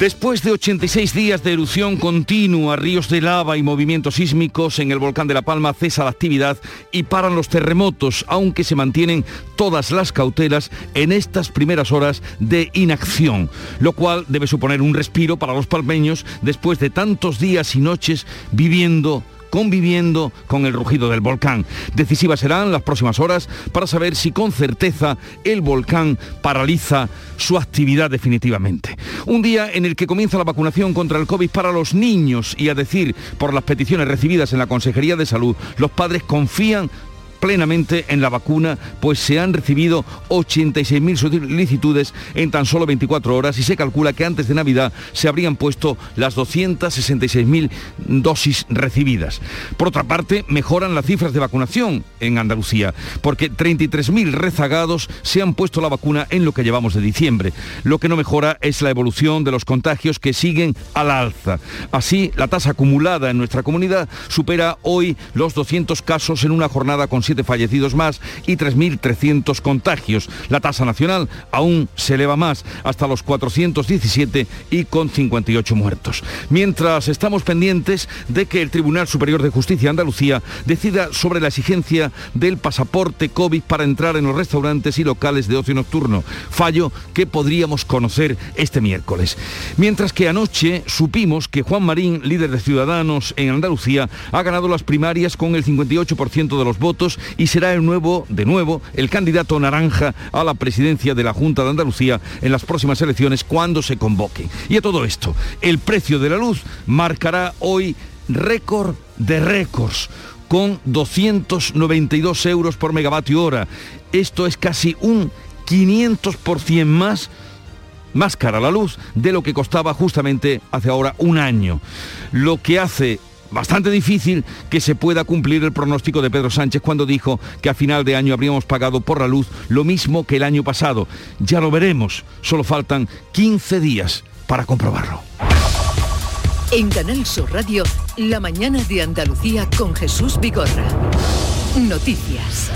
Después de 86 días de erupción continua, ríos de lava y movimientos sísmicos en el volcán de La Palma cesa la actividad y paran los terremotos, aunque se mantienen todas las cautelas en estas primeras horas de inacción, lo cual debe suponer un respiro para los palmeños después de tantos días y noches viviendo conviviendo con el rugido del volcán. Decisivas serán las próximas horas para saber si con certeza el volcán paraliza su actividad definitivamente. Un día en el que comienza la vacunación contra el COVID para los niños y a decir por las peticiones recibidas en la Consejería de Salud, los padres confían plenamente en la vacuna, pues se han recibido 86.000 solicitudes en tan solo 24 horas y se calcula que antes de Navidad se habrían puesto las 266.000 dosis recibidas. Por otra parte, mejoran las cifras de vacunación en Andalucía, porque 33.000 rezagados se han puesto la vacuna en lo que llevamos de diciembre. Lo que no mejora es la evolución de los contagios que siguen al alza. Así, la tasa acumulada en nuestra comunidad supera hoy los 200 casos en una jornada con fallecidos más y 3.300 contagios. La tasa nacional aún se eleva más, hasta los 417 y con 58 muertos. Mientras estamos pendientes de que el Tribunal Superior de Justicia de Andalucía decida sobre la exigencia del pasaporte COVID para entrar en los restaurantes y locales de ocio nocturno, fallo que podríamos conocer este miércoles. Mientras que anoche supimos que Juan Marín, líder de Ciudadanos en Andalucía, ha ganado las primarias con el 58% de los votos y será el nuevo, de nuevo, el candidato naranja a la presidencia de la Junta de Andalucía en las próximas elecciones cuando se convoque. Y a todo esto, el precio de la luz marcará hoy récord de récords con 292 euros por megavatio hora. Esto es casi un 500% más más cara la luz de lo que costaba justamente hace ahora un año. Lo que hace bastante difícil que se pueda cumplir el pronóstico de Pedro Sánchez cuando dijo que a final de año habríamos pagado por la luz lo mismo que el año pasado. Ya lo veremos, solo faltan 15 días para comprobarlo. En Canal Sur Radio, la mañana de Andalucía con Jesús Bigorra. Noticias.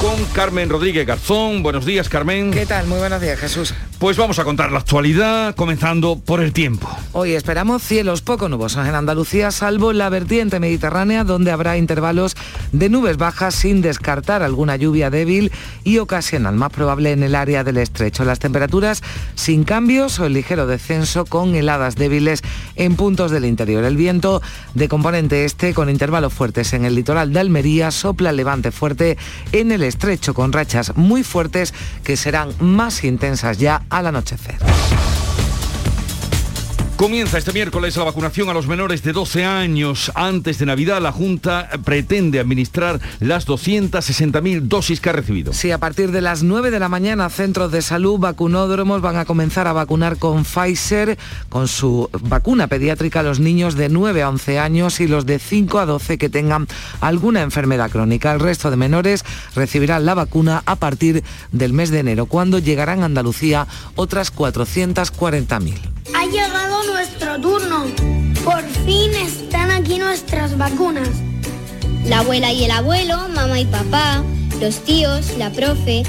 Con Carmen Rodríguez Garzón. Buenos días, Carmen. ¿Qué tal? Muy buenos días, Jesús. Pues vamos a contar la actualidad, comenzando por el tiempo. Hoy esperamos cielos poco nubosos en Andalucía, salvo la vertiente mediterránea, donde habrá intervalos de nubes bajas sin descartar alguna lluvia débil y ocasional, más probable en el área del estrecho. Las temperaturas sin cambios o el ligero descenso con heladas débiles en puntos del interior. El viento de componente este, con intervalos fuertes en el litoral de Almería, sopla levante fuerte en el estrecho, con rachas muy fuertes que serán más intensas ya al anochecer. Comienza este miércoles la vacunación a los menores de 12 años. Antes de Navidad, la Junta pretende administrar las 260.000 dosis que ha recibido. Sí, a partir de las 9 de la mañana, centros de salud, vacunódromos van a comenzar a vacunar con Pfizer, con su vacuna pediátrica a los niños de 9 a 11 años y los de 5 a 12 que tengan alguna enfermedad crónica. El resto de menores recibirán la vacuna a partir del mes de enero, cuando llegarán a Andalucía otras 440.000. Nuestro turno. Por fin están aquí nuestras vacunas. La abuela y el abuelo, mamá y papá, los tíos, la profe,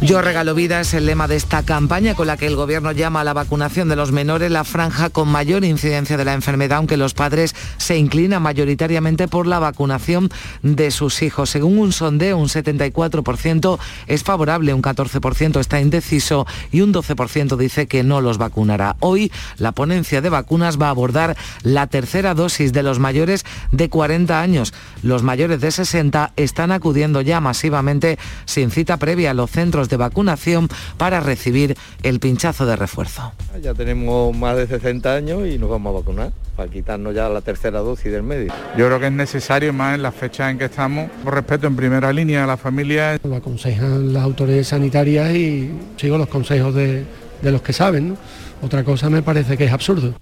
Yo regalo vida es el lema de esta campaña con la que el gobierno llama a la vacunación de los menores la franja con mayor incidencia de la enfermedad, aunque los padres se inclinan mayoritariamente por la vacunación de sus hijos. Según un sondeo, un 74% es favorable, un 14% está indeciso y un 12% dice que no los vacunará. Hoy la ponencia de vacunas va a abordar la tercera dosis de los mayores de 40 años. Los mayores de 60 están acudiendo ya masivamente sin cita previa a los centros de vacunación para recibir el pinchazo de refuerzo. Ya tenemos más de 60 años y nos vamos a vacunar para quitarnos ya la tercera dosis del medio. Yo creo que es necesario más en las fechas en que estamos, por respeto en primera línea a la familia. Lo aconsejan las autoridades sanitarias y sigo los consejos de, los que saben. Otra cosa me parece que es absurdo.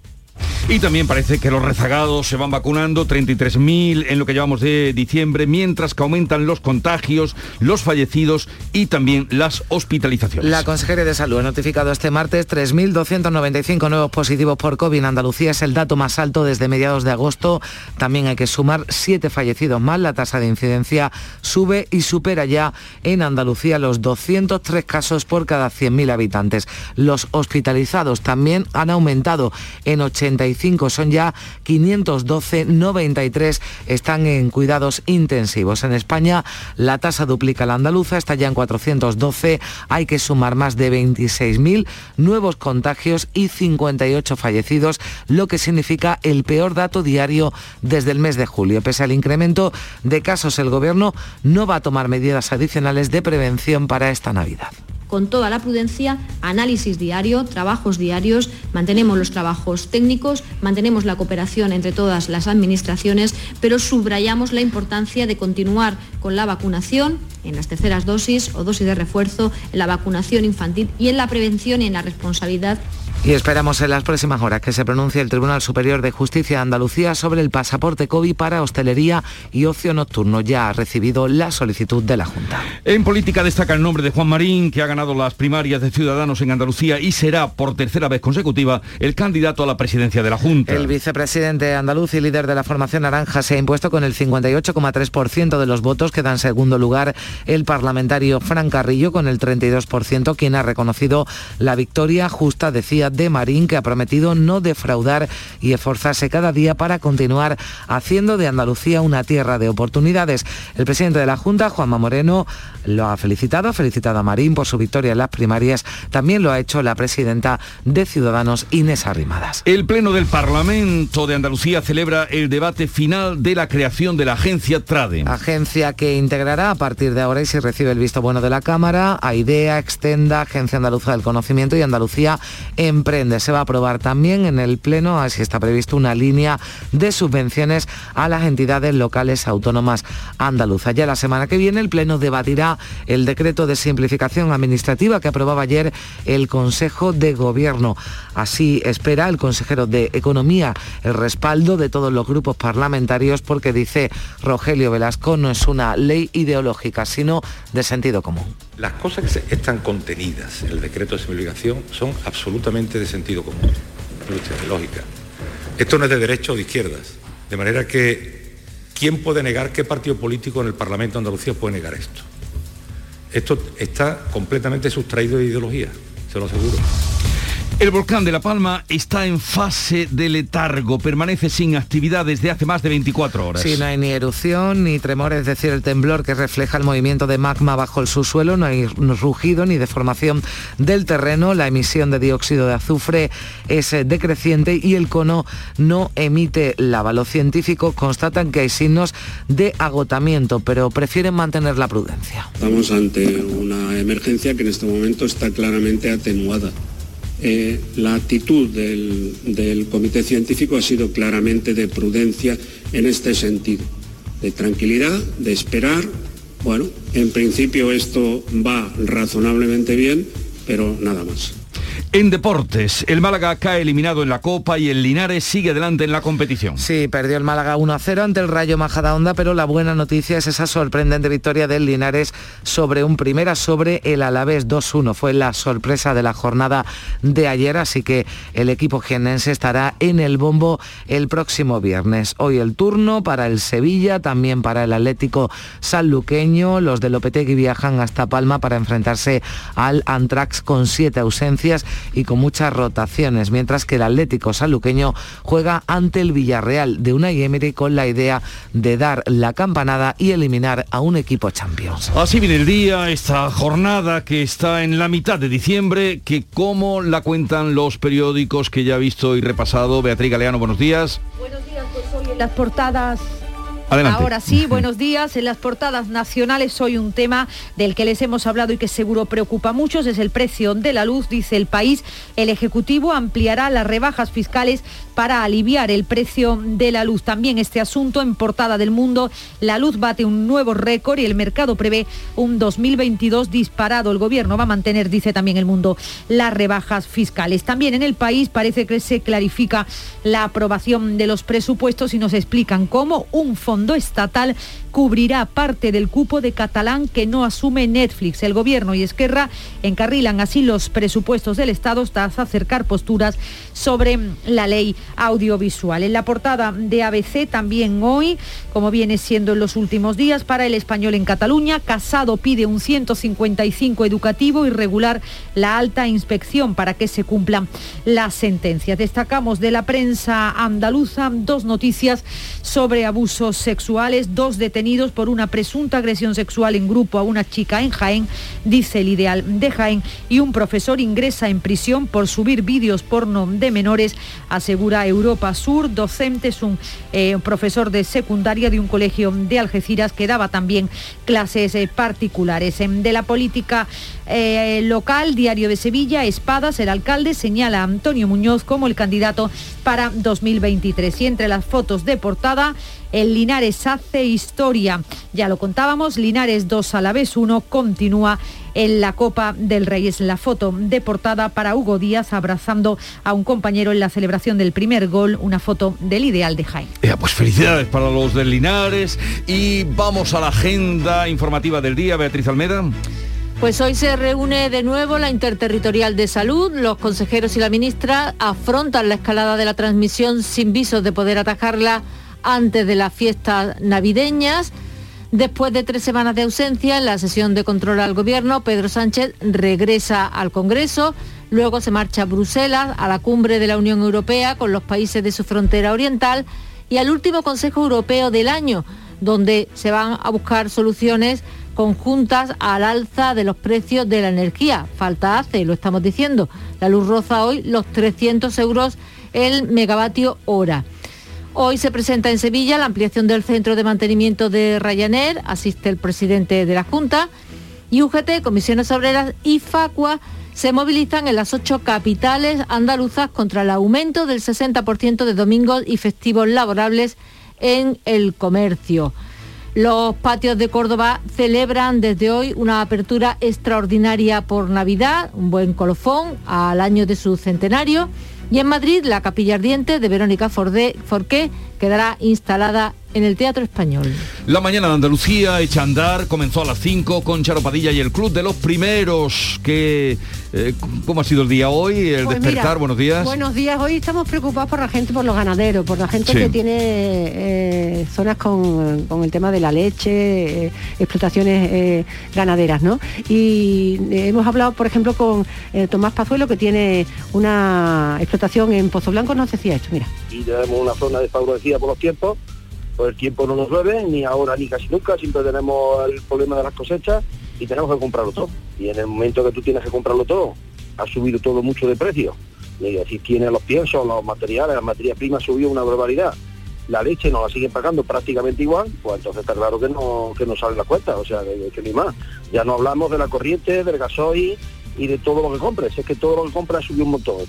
Y también parece que los rezagados se van vacunando, 33.000 en lo que llevamos de diciembre, mientras que aumentan los contagios, los fallecidos y también las hospitalizaciones. La Consejería de Salud ha notificado este martes 3.295 nuevos positivos por COVID en Andalucía. Es el dato más alto desde mediados de agosto. También hay que sumar siete fallecidos más. La tasa de incidencia sube y supera ya en Andalucía los 203 casos por cada 100.000 habitantes. Los hospitalizados también han aumentado en 85 son ya 512, 93 están en cuidados intensivos. En España la tasa duplica la andaluza, está ya en 412, hay que sumar más de 26.000 nuevos contagios y 58 fallecidos, lo que significa el peor dato diario desde el mes de julio. Pese al incremento de casos, el Gobierno no va a tomar medidas adicionales de prevención para esta Navidad con toda la prudencia, análisis diario, trabajos diarios, mantenemos los trabajos técnicos, mantenemos la cooperación entre todas las administraciones, pero subrayamos la importancia de continuar con la vacunación en las terceras dosis o dosis de refuerzo, en la vacunación infantil y en la prevención y en la responsabilidad y esperamos en las próximas horas que se pronuncie el Tribunal Superior de Justicia de Andalucía sobre el pasaporte COVID para hostelería y ocio nocturno. Ya ha recibido la solicitud de la Junta. En política destaca el nombre de Juan Marín, que ha ganado las primarias de Ciudadanos en Andalucía y será por tercera vez consecutiva el candidato a la presidencia de la Junta. El vicepresidente andaluz y líder de la formación naranja se ha impuesto con el 58,3% de los votos. Queda en segundo lugar el parlamentario Fran Carrillo con el 32%, quien ha reconocido la victoria justa, decía de Marín, que ha prometido no defraudar y esforzarse cada día para continuar haciendo de Andalucía una tierra de oportunidades. El presidente de la Junta, Juanma Moreno, lo ha felicitado, ha felicitado a Marín por su victoria en las primarias. También lo ha hecho la presidenta de Ciudadanos, Inés Arrimadas. El Pleno del Parlamento de Andalucía celebra el debate final de la creación de la agencia TRADE. Agencia que integrará a partir de ahora y si recibe el visto bueno de la Cámara, a IDEA, Extenda, Agencia Andaluza del Conocimiento y Andalucía en se va a aprobar también en el Pleno, así está previsto, una línea de subvenciones a las entidades locales autónomas andaluzas. Ya la semana que viene el Pleno debatirá el decreto de simplificación administrativa que aprobaba ayer el Consejo de Gobierno. Así espera el consejero de Economía el respaldo de todos los grupos parlamentarios porque dice Rogelio Velasco no es una ley ideológica, sino de sentido común. Las cosas que están contenidas en el decreto de simplificación son absolutamente de sentido común, de lógica. Esto no es de derecha o de izquierdas, de manera que ¿quién puede negar, qué partido político en el Parlamento de Andalucía puede negar esto? Esto está completamente sustraído de ideología, se lo aseguro. El volcán de La Palma está en fase de letargo, permanece sin actividad desde hace más de 24 horas. Sí, no hay ni erupción ni tremor, es decir, el temblor que refleja el movimiento de magma bajo el subsuelo, no hay rugido ni deformación del terreno, la emisión de dióxido de azufre es eh, decreciente y el cono no emite lava. Los científicos constatan que hay signos de agotamiento, pero prefieren mantener la prudencia. Estamos ante una emergencia que en este momento está claramente atenuada. Eh, la actitud del, comité científico ha sido claramente de prudencia en este sentido, de tranquilidad, de esperar. Bueno, en principio esto va razonablemente bien, pero nada más. En deportes, el Málaga cae eliminado en la Copa y el Linares sigue adelante en la competición. Sí, perdió el Málaga 1-0 ante el Rayo Majadahonda, pero la buena noticia es esa sorprendente victoria del Linares sobre un primera sobre el Alavés 2-1. Fue la sorpresa de la jornada de ayer, así que el equipo jienense estará en el bombo el próximo viernes. Hoy el turno para el Sevilla, también para el Atlético Sanluqueño. Los de Lopetegui viajan hasta Palma para enfrentarse al Antrax con siete ausencias y con muchas rotaciones, mientras que el Atlético Saluqueño juega ante el Villarreal de una Emery con la idea de dar la campanada y eliminar a un equipo Champions. Así viene el día, esta jornada que está en la mitad de diciembre, que como la cuentan los periódicos que ya he visto y repasado. Beatriz Galeano, buenos días. Buenos días, pues hoy en las portadas Adelante. Ahora sí, buenos días. En las portadas nacionales hoy un tema del que les hemos hablado y que seguro preocupa a muchos es el precio de la luz, dice el país. El Ejecutivo ampliará las rebajas fiscales para aliviar el precio de la luz. También este asunto en portada del mundo, la luz bate un nuevo récord y el mercado prevé un 2022 disparado. El gobierno va a mantener, dice también el mundo, las rebajas fiscales. También en el país parece que se clarifica la aprobación de los presupuestos y nos explican cómo un fondo estatal cubrirá parte del cupo de catalán que no asume Netflix. El gobierno y Esquerra encarrilan así los presupuestos del Estado hasta acercar posturas sobre la ley audiovisual. En la portada de ABC también hoy, como viene siendo en los últimos días, para el español en Cataluña, Casado pide un 155 educativo y regular la alta inspección para que se cumplan las sentencias. Destacamos de la prensa andaluza dos noticias sobre abusos sexuales, dos detenidos por una presunta agresión sexual en grupo a una chica en Jaén, dice el ideal de Jaén, y un profesor ingresa en prisión por subir vídeos porno de menores, asegura Europa Sur, docente, es un eh, profesor de secundaria de un colegio de Algeciras que daba también clases eh, particulares. De la política eh, local, Diario de Sevilla, Espadas, el alcalde señala a Antonio Muñoz como el candidato para 2023. Y entre las fotos de portada, el Linares hace historia. Ya lo contábamos, Linares 2 a la vez 1 continúa en la Copa del Rey. Es la foto de portada para Hugo Díaz abrazando a un compañero en la celebración del primer gol, una foto del ideal de Jaime. pues felicidades para los del Linares y vamos a la agenda informativa del día, Beatriz Almeda. Pues hoy se reúne de nuevo la Interterritorial de Salud. Los consejeros y la ministra afrontan la escalada de la transmisión sin visos de poder atajarla antes de las fiestas navideñas. Después de tres semanas de ausencia en la sesión de control al gobierno, Pedro Sánchez regresa al Congreso, luego se marcha a Bruselas, a la cumbre de la Unión Europea con los países de su frontera oriental y al último Consejo Europeo del año, donde se van a buscar soluciones conjuntas al alza de los precios de la energía. Falta hace, lo estamos diciendo. La luz roza hoy los 300 euros el megavatio hora. Hoy se presenta en Sevilla la ampliación del centro de mantenimiento de Ryanair, asiste el presidente de la Junta, y UGT, Comisiones Obreras y Facua se movilizan en las ocho capitales andaluzas contra el aumento del 60% de domingos y festivos laborables en el comercio. Los patios de Córdoba celebran desde hoy una apertura extraordinaria por Navidad, un buen colofón al año de su centenario. Y en Madrid, la capilla ardiente de Verónica Forqué quedará instalada en el Teatro Español. La mañana de Andalucía, echa a andar, comenzó a las 5 con Charo Padilla y el Club de los Primeros. Que, eh, ¿Cómo ha sido el día hoy? El pues despertar, buenos días. Buenos días, hoy estamos preocupados por la gente, por los ganaderos, por la gente que tiene eh, zonas con, el tema de la leche, eh, explotaciones ganaderas, ¿no? Y hemos hablado, por ejemplo, con Tomás Pazuelo, que tiene una explotación en Pozo Blanco, no sé si esto, mira. Y tenemos una zona por los tiempos pues el tiempo no nos llueve, ni ahora ni casi nunca, siempre tenemos el problema de las cosechas y tenemos que comprarlo todo. Y en el momento que tú tienes que comprarlo todo, ha subido todo mucho de precio. Y así tiene los piensos, los materiales, las materias primas subió una barbaridad. La leche nos la siguen pagando prácticamente igual, pues entonces está claro que no, que no sale la cuenta, o sea, que, que ni más. Ya no hablamos de la corriente, del gasoil y de todo lo que compres, es que todo lo que compras subió un montón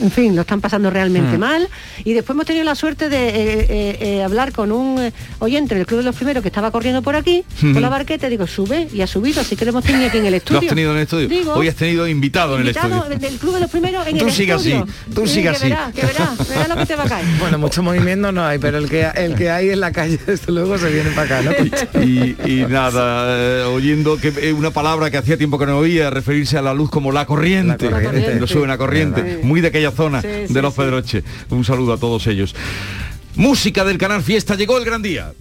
en fin, lo están pasando realmente mm. mal. Y después hemos tenido la suerte de eh, eh, eh, hablar con un oyente del Club de los Primeros que estaba corriendo por aquí, con la barqueta, digo, sube, y ha subido, así que lo hemos tenido aquí en el estudio. ¿Lo has tenido en el estudio? Hoy has tenido invitado, en el estudio. del Club de los Primeros en tú el sigue así, tú sigue así. que verás, verás lo que te va a caer. Bueno, mucho movimiento no hay, pero el que, el que hay en la calle, desde luego, se viene para acá, ¿no? Y, nada, oyendo que una palabra que hacía tiempo que no oía, referirse a la luz como la corriente. La corriente. No sube una corriente, muy de aquella zona de los Pedroche. Un saludo a todos ellos. Música del canal Fiesta, llegó el gran día.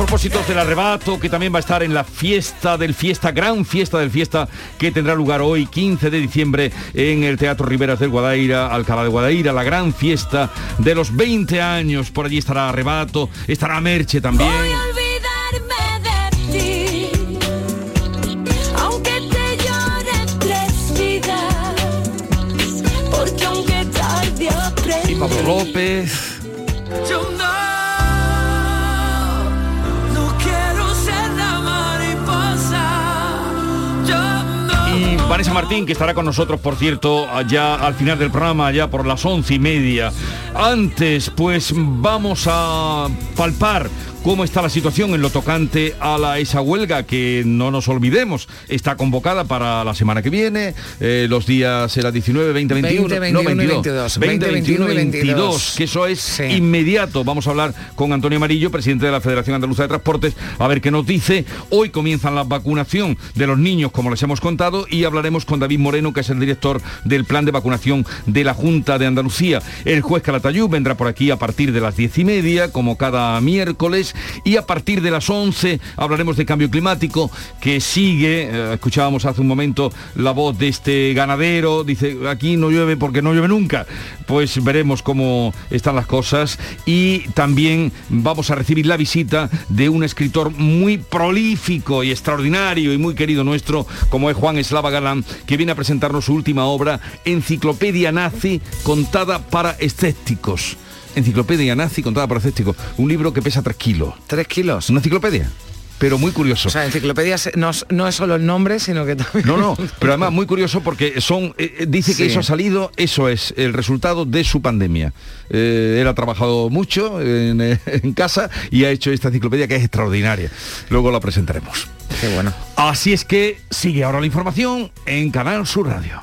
Propósitos del arrebato, que también va a estar en la fiesta del fiesta, gran fiesta del fiesta, que tendrá lugar hoy, 15 de diciembre, en el Teatro Riveras del Guadaira, Alcalá de Guadaira, la gran fiesta de los 20 años. Por allí estará arrebato, estará Merche también. Y Pablo López. Vanessa Martín, que estará con nosotros, por cierto, ya al final del programa, ya por las once y media. Antes, pues vamos a palpar cómo está la situación en lo tocante a la, esa huelga que no nos olvidemos está convocada para la semana que viene eh, los días era 19 20 21 20, 21 no 22 22, 20 21 22, 22 que eso es inmediato. Vamos a hablar con Antonio Amarillo presidente de la Federación Andaluza de Transportes a ver qué nos dice. Hoy comienzan la vacunación de los niños como les hemos contado y hablaremos con David Moreno que es el director del plan de vacunación de la Junta de Andalucía. El juez Calatayud vendrá por aquí a partir de las diez y media como cada miércoles y a partir de las 11 hablaremos de cambio climático que sigue, eh, escuchábamos hace un momento la voz de este ganadero, dice aquí no llueve porque no llueve nunca, pues veremos cómo están las cosas. Y también vamos a recibir la visita de un escritor muy prolífico y extraordinario y muy querido nuestro como es Juan Eslava Galán que viene a presentarnos su última obra Enciclopedia Nazi contada para escépticos. Enciclopedia nazi contada por escépticos. Un libro que pesa 3 kilos. ¿Tres kilos? Una enciclopedia. Pero muy curioso. O sea, enciclopedia se- no, es- no es solo el nombre, sino que también... No, no, pero además muy curioso porque son, eh, eh, dice que Sí. eso ha salido, eso es el resultado de su pandemia. Eh, él ha trabajado mucho en, en casa y ha hecho esta enciclopedia que es extraordinaria. Luego la presentaremos. Qué bueno. Así es que sigue ahora la información en Canal Sur Radio.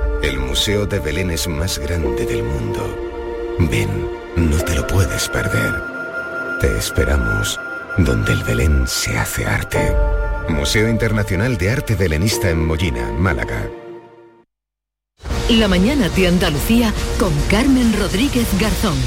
El Museo de Belén es más grande del mundo. Ven, no te lo puedes perder. Te esperamos donde el Belén se hace arte. Museo Internacional de Arte Belenista en Mollina, Málaga. La mañana de Andalucía con Carmen Rodríguez Garzón.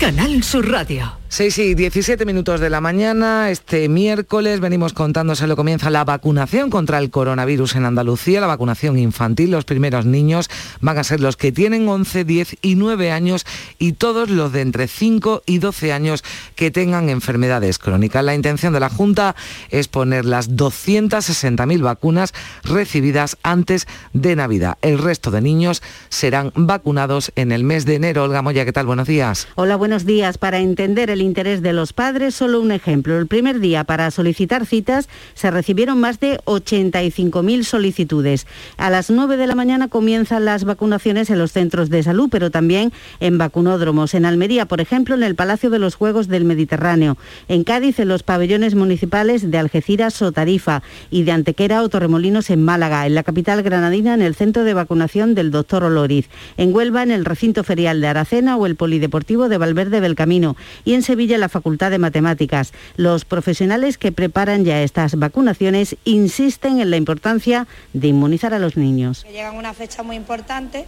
Canal Sur Radio. 6 y 17 minutos de la mañana, este miércoles venimos contándoselo, comienza la vacunación contra el coronavirus en Andalucía, la vacunación infantil, los primeros niños van a ser los que tienen 11, 10 y 9 años y todos los de entre 5 y 12 años que tengan enfermedades crónicas. La intención de la Junta es poner las 260.000 vacunas recibidas antes de Navidad. El resto de niños serán vacunados en el mes de enero. Olga Moya, ¿qué tal? Buenos días. Hola, buenos días. Para entender el interés de los padres, solo un ejemplo. El primer día para solicitar citas se recibieron más de 85.000 solicitudes. A las 9 de la mañana comienzan las vacunaciones en los centros de salud, pero también en vacunódromos. En Almería, por ejemplo, en el Palacio de los Juegos del Mediterráneo. En Cádiz, en los pabellones municipales de Algeciras o Tarifa y de Antequera o Torremolinos en Málaga. En la capital granadina, en el centro de vacunación del Doctor Oloriz. En Huelva, en el recinto ferial de Aracena o el polideportivo de Valverde del Camino. Y en Sevilla, en la Facultad de Matemáticas. Los profesionales que preparan ya estas vacunaciones insisten en la importancia de inmunizar a los niños. llegan una fecha muy importante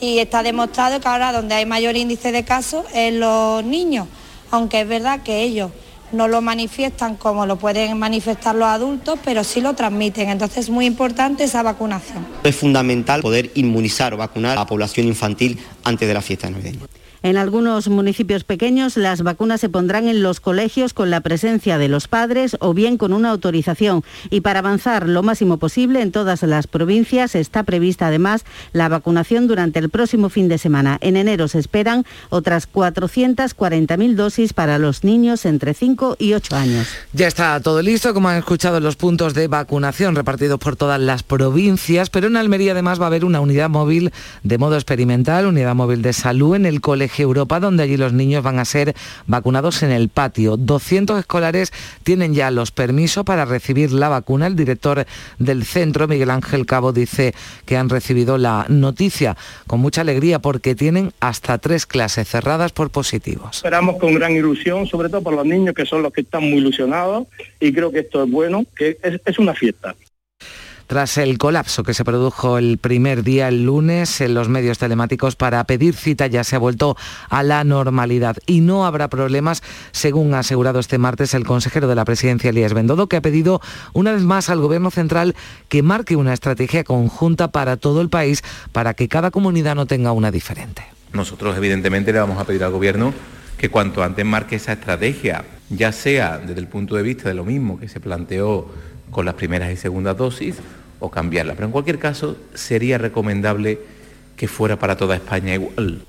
y está demostrado que ahora donde hay mayor índice de casos es los niños, aunque es verdad que ellos no lo manifiestan como lo pueden manifestar los adultos, pero sí lo transmiten. Entonces es muy importante esa vacunación. Es fundamental poder inmunizar o vacunar a la población infantil antes de la fiesta navideña. En algunos municipios pequeños las vacunas se pondrán en los colegios con la presencia de los padres o bien con una autorización. Y para avanzar lo máximo posible en todas las provincias está prevista además la vacunación durante el próximo fin de semana. En enero se esperan otras 440.000 dosis para los niños entre 5 y 8 años. Ya está todo listo, como han escuchado los puntos de vacunación repartidos por todas las provincias, pero en Almería además va a haber una unidad móvil de modo experimental, unidad móvil de salud en el Colegio Europa, donde allí los niños van a ser vacunados en el patio. 200 escolares tienen ya los permisos para recibir la vacuna. El director del centro, Miguel Ángel Cabo, dice que han recibido la noticia con mucha alegría porque tienen hasta tres clases cerradas por positivos. Esperamos con gran ilusión, sobre todo por los niños que son los que están muy ilusionados y creo que esto es bueno, que es, una fiesta. Tras el colapso que se produjo el primer día, el lunes, en los medios telemáticos para pedir cita ya se ha vuelto a la normalidad y no habrá problemas, según ha asegurado este martes el consejero de la presidencia, Elías Bendodo, que ha pedido una vez más al Gobierno central que marque una estrategia conjunta para todo el país para que cada comunidad no tenga una diferente. Nosotros, evidentemente, le vamos a pedir al Gobierno que cuanto antes marque esa estrategia, ya sea desde el punto de vista de lo mismo que se planteó con las primeras y segundas dosis, o cambiarla. Pero en cualquier caso sería recomendable que fuera para toda España igual.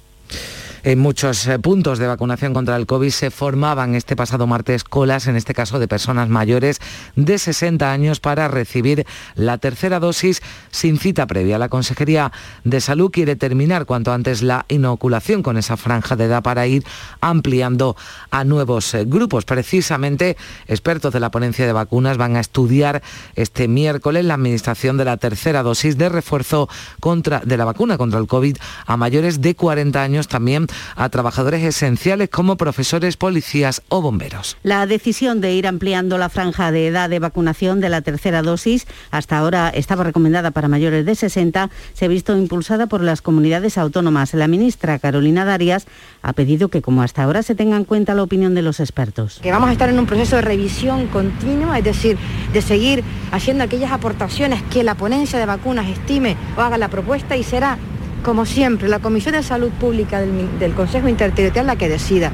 En muchos eh, puntos de vacunación contra el COVID se formaban este pasado martes colas, en este caso de personas mayores de 60 años, para recibir la tercera dosis sin cita previa. La Consejería de Salud quiere terminar cuanto antes la inoculación con esa franja de edad para ir ampliando a nuevos eh, grupos. Precisamente, expertos de la ponencia de vacunas van a estudiar este miércoles la administración de la tercera dosis de refuerzo contra, de la vacuna contra el COVID a mayores de 40 años también a trabajadores esenciales como profesores, policías o bomberos. La decisión de ir ampliando la franja de edad de vacunación de la tercera dosis, hasta ahora estaba recomendada para mayores de 60, se ha visto impulsada por las comunidades autónomas. La ministra Carolina Darias ha pedido que como hasta ahora se tenga en cuenta la opinión de los expertos. Que vamos a estar en un proceso de revisión continua, es decir, de seguir haciendo aquellas aportaciones que la ponencia de vacunas estime o haga la propuesta y será como siempre, la Comisión de Salud Pública del, Consejo Interterritorial la que decida.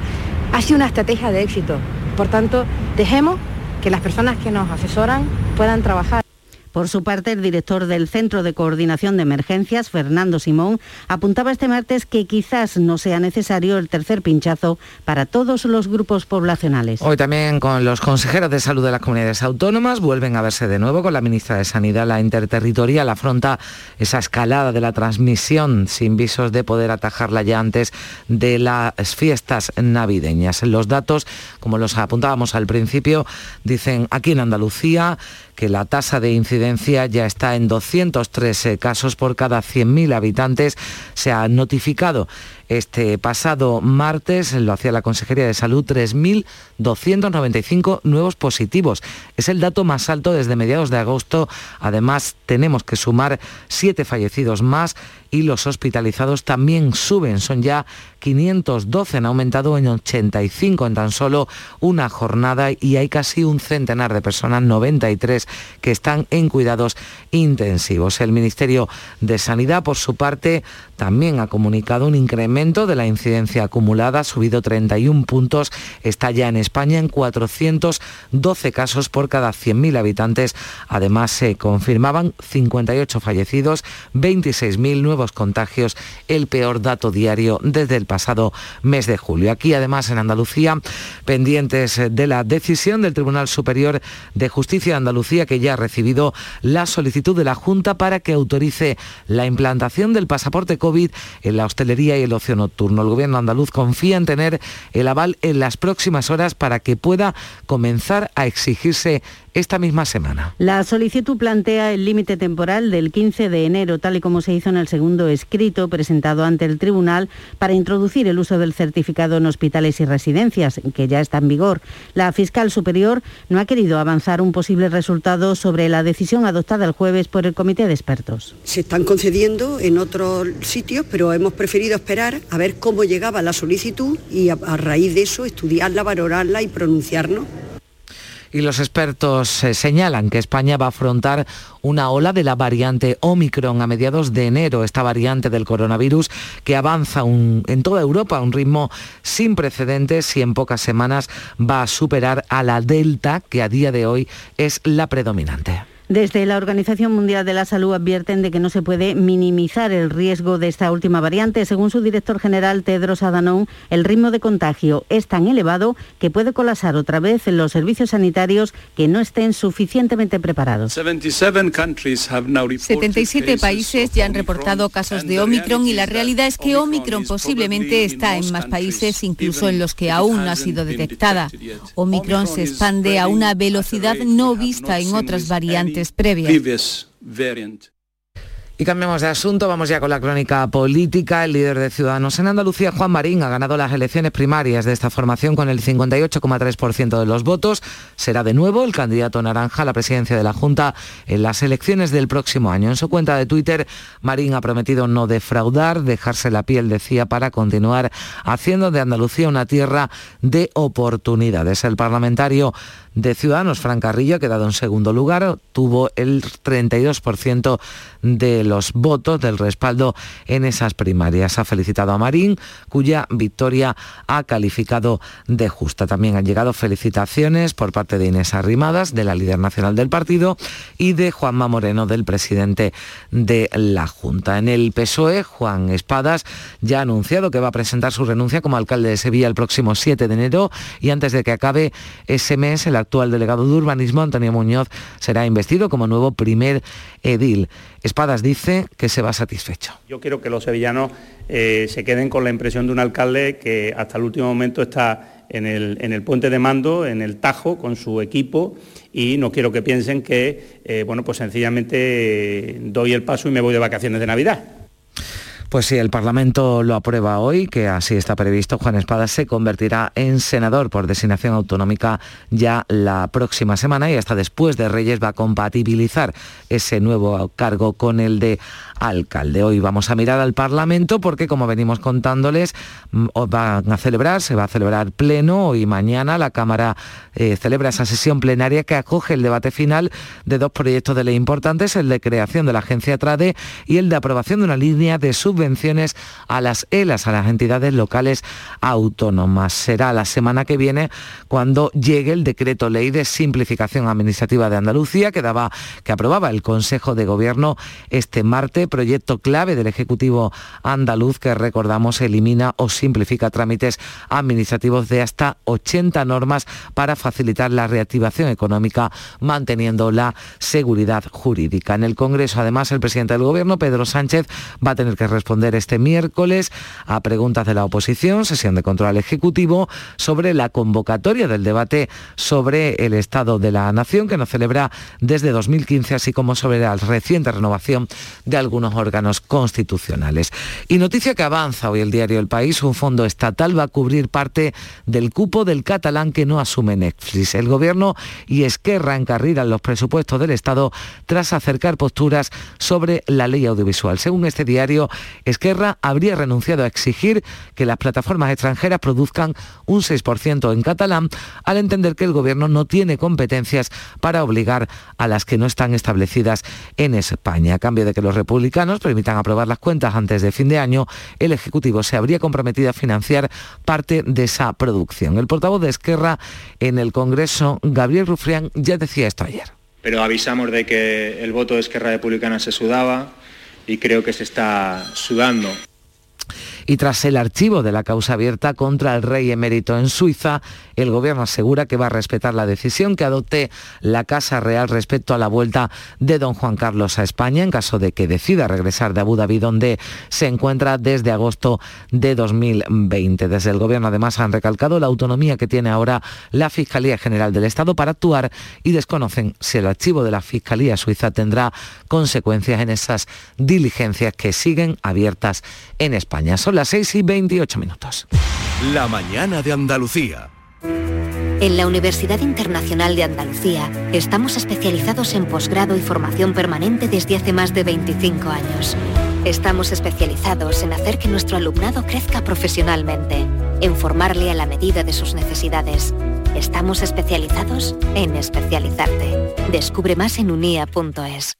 Ha sido una estrategia de éxito. Por tanto, dejemos que las personas que nos asesoran puedan trabajar. Por su parte, el director del Centro de Coordinación de Emergencias, Fernando Simón, apuntaba este martes que quizás no sea necesario el tercer pinchazo para todos los grupos poblacionales. Hoy también con los consejeros de salud de las comunidades autónomas vuelven a verse de nuevo con la ministra de Sanidad. La interterritorial afronta esa escalada de la transmisión sin visos de poder atajarla ya antes de las fiestas navideñas. Los datos, como los apuntábamos al principio, dicen aquí en Andalucía que la tasa de incidencia ya está en 213 casos por cada 100.000 habitantes. Se ha notificado este pasado martes, lo hacía la Consejería de Salud, 3.295 nuevos positivos. Es el dato más alto desde mediados de agosto. Además, tenemos que sumar siete fallecidos más y los hospitalizados también suben. Son ya 512, han aumentado en 85 en tan solo una jornada y hay casi un centenar de personas, 93, que están en cuidados intensivos. El Ministerio de Sanidad, por su parte, también ha comunicado un incremento de la incidencia acumulada, ha subido 31 puntos, está ya en España en 412 casos por cada 100.000 habitantes. Además, se confirmaban 58 fallecidos, 26.000 nuevos contagios, el peor dato diario desde el pasado mes de julio. Aquí, además, en Andalucía, pendientes de la decisión del Tribunal Superior de Justicia de Andalucía, que ya ha recibido la solicitud de la Junta para que autorice la implantación del pasaporte COVID en la hostelería y el ocio nocturno. El gobierno andaluz confía en tener el aval en las próximas horas para que pueda comenzar a exigirse esta misma semana. La solicitud plantea el límite temporal del 15 de enero, tal y como se hizo en el segundo escrito presentado ante el tribunal para introducir el uso del certificado en hospitales y residencias, que ya está en vigor. La fiscal superior no ha querido avanzar un posible resultado sobre la decisión adoptada el jueves por el comité de expertos. Se están concediendo en otros sitios, pero hemos preferido esperar a ver cómo llegaba la solicitud y a, raíz de eso estudiarla, valorarla y pronunciarnos y los expertos eh, señalan que España va a afrontar una ola de la variante Omicron a mediados de enero, esta variante del coronavirus que avanza en toda Europa a un ritmo sin precedentes y en pocas semanas va a superar a la Delta, que a día de hoy es la predominante. Desde la Organización Mundial de la Salud advierten de que no se puede minimizar el riesgo de esta última variante. Según su director general Tedros Adhanom, el ritmo de contagio es tan elevado que puede colapsar otra vez en los servicios sanitarios que no estén suficientemente preparados. 77 países ya han reportado casos de Omicron y la realidad es que Omicron posiblemente está en más países, incluso en los que aún no ha sido detectada. Omicron se expande a una velocidad no vista en otras variantes previas. Y cambiamos de asunto, vamos ya con la crónica política. El líder de Ciudadanos en Andalucía, Juan Marín, ha ganado las elecciones primarias de esta formación con el 58,3% de los votos. Será de nuevo el candidato naranja a la presidencia de la Junta en las elecciones del próximo año. En su cuenta de Twitter, Marín ha prometido no defraudar, dejarse la piel, decía, para continuar haciendo de Andalucía una tierra de oportunidades. El parlamentario de Ciudadanos, Fran Carrillo, ha quedado en segundo lugar, tuvo el 32% de los votos del respaldo en esas primarias. Ha felicitado a Marín, cuya victoria ha calificado de justa. También han llegado felicitaciones por parte de Inés Arrimadas, de la líder nacional del partido, y de Juanma Moreno, del presidente de la Junta. En el PSOE, Juan Espadas ya ha anunciado que va a presentar su renuncia como alcalde de Sevilla el próximo 7 de enero y antes de que acabe ese mes, actual delegado de urbanismo, Antonio Muñoz, será investido como nuevo primer edil. Espadas dice que se va satisfecho. Yo quiero que los sevillanos eh, se queden con la impresión de un alcalde que hasta el último momento está en el, en el puente de mando, en el Tajo, con su equipo y no quiero que piensen que, eh, bueno, pues sencillamente doy el paso y me voy de vacaciones de Navidad. Pues si el Parlamento lo aprueba hoy, que así está previsto, Juan Espada se convertirá en senador por designación autonómica ya la próxima semana y hasta después de Reyes va a compatibilizar ese nuevo cargo con el de alcalde. Hoy vamos a mirar al Parlamento porque, como venimos contándoles, mm, van a celebrar, se va a celebrar pleno y mañana la Cámara eh, celebra esa sesión plenaria que acoge el debate final de dos proyectos de ley importantes, el de creación de la agencia TRADE y el de aprobación de una línea de sub subvenciones a las ELAS, a las entidades locales autónomas. Será la semana que viene cuando llegue el decreto ley de simplificación administrativa de Andalucía que daba que aprobaba el Consejo de Gobierno este martes, proyecto clave del Ejecutivo andaluz que recordamos elimina o simplifica trámites administrativos de hasta 80 normas para facilitar la reactivación económica manteniendo la seguridad jurídica. En el Congreso, además, el presidente del Gobierno, Pedro Sánchez, va a tener que responder este miércoles a preguntas de la oposición, sesión de control ejecutivo, sobre la convocatoria del debate sobre el Estado de la Nación, que nos celebra desde 2015, así como sobre la reciente renovación de algunos órganos constitucionales. Y noticia que avanza hoy el diario El País, un fondo estatal va a cubrir parte del cupo del catalán que no asume Netflix. El gobierno y Esquerra encarrilan los presupuestos del Estado tras acercar posturas sobre la ley audiovisual. Según este diario, Esquerra habría renunciado a exigir que las plataformas extranjeras produzcan un 6% en catalán al entender que el gobierno no tiene competencias para obligar a las que no están establecidas en España. A cambio de que los republicanos permitan aprobar las cuentas antes de fin de año, el Ejecutivo se habría comprometido a financiar parte de esa producción. El portavoz de Esquerra en el Congreso, Gabriel Rufrián, ya decía esto ayer. Pero avisamos de que el voto de Esquerra Republicana se sudaba, y creo que se está sudando y tras el archivo de la causa abierta contra el rey emérito en Suiza, el gobierno asegura que va a respetar la decisión que adopte la Casa Real respecto a la vuelta de don Juan Carlos a España en caso de que decida regresar de Abu Dhabi, donde se encuentra desde agosto de 2020. Desde el gobierno además han recalcado la autonomía que tiene ahora la Fiscalía General del Estado para actuar y desconocen si el archivo de la Fiscalía Suiza tendrá consecuencias en esas diligencias que siguen abiertas en España. Las 6 y 28 minutos. La mañana de Andalucía. En la Universidad Internacional de Andalucía estamos especializados en posgrado y formación permanente desde hace más de 25 años. Estamos especializados en hacer que nuestro alumnado crezca profesionalmente, en formarle a la medida de sus necesidades. Estamos especializados en especializarte. Descubre más en unia.es.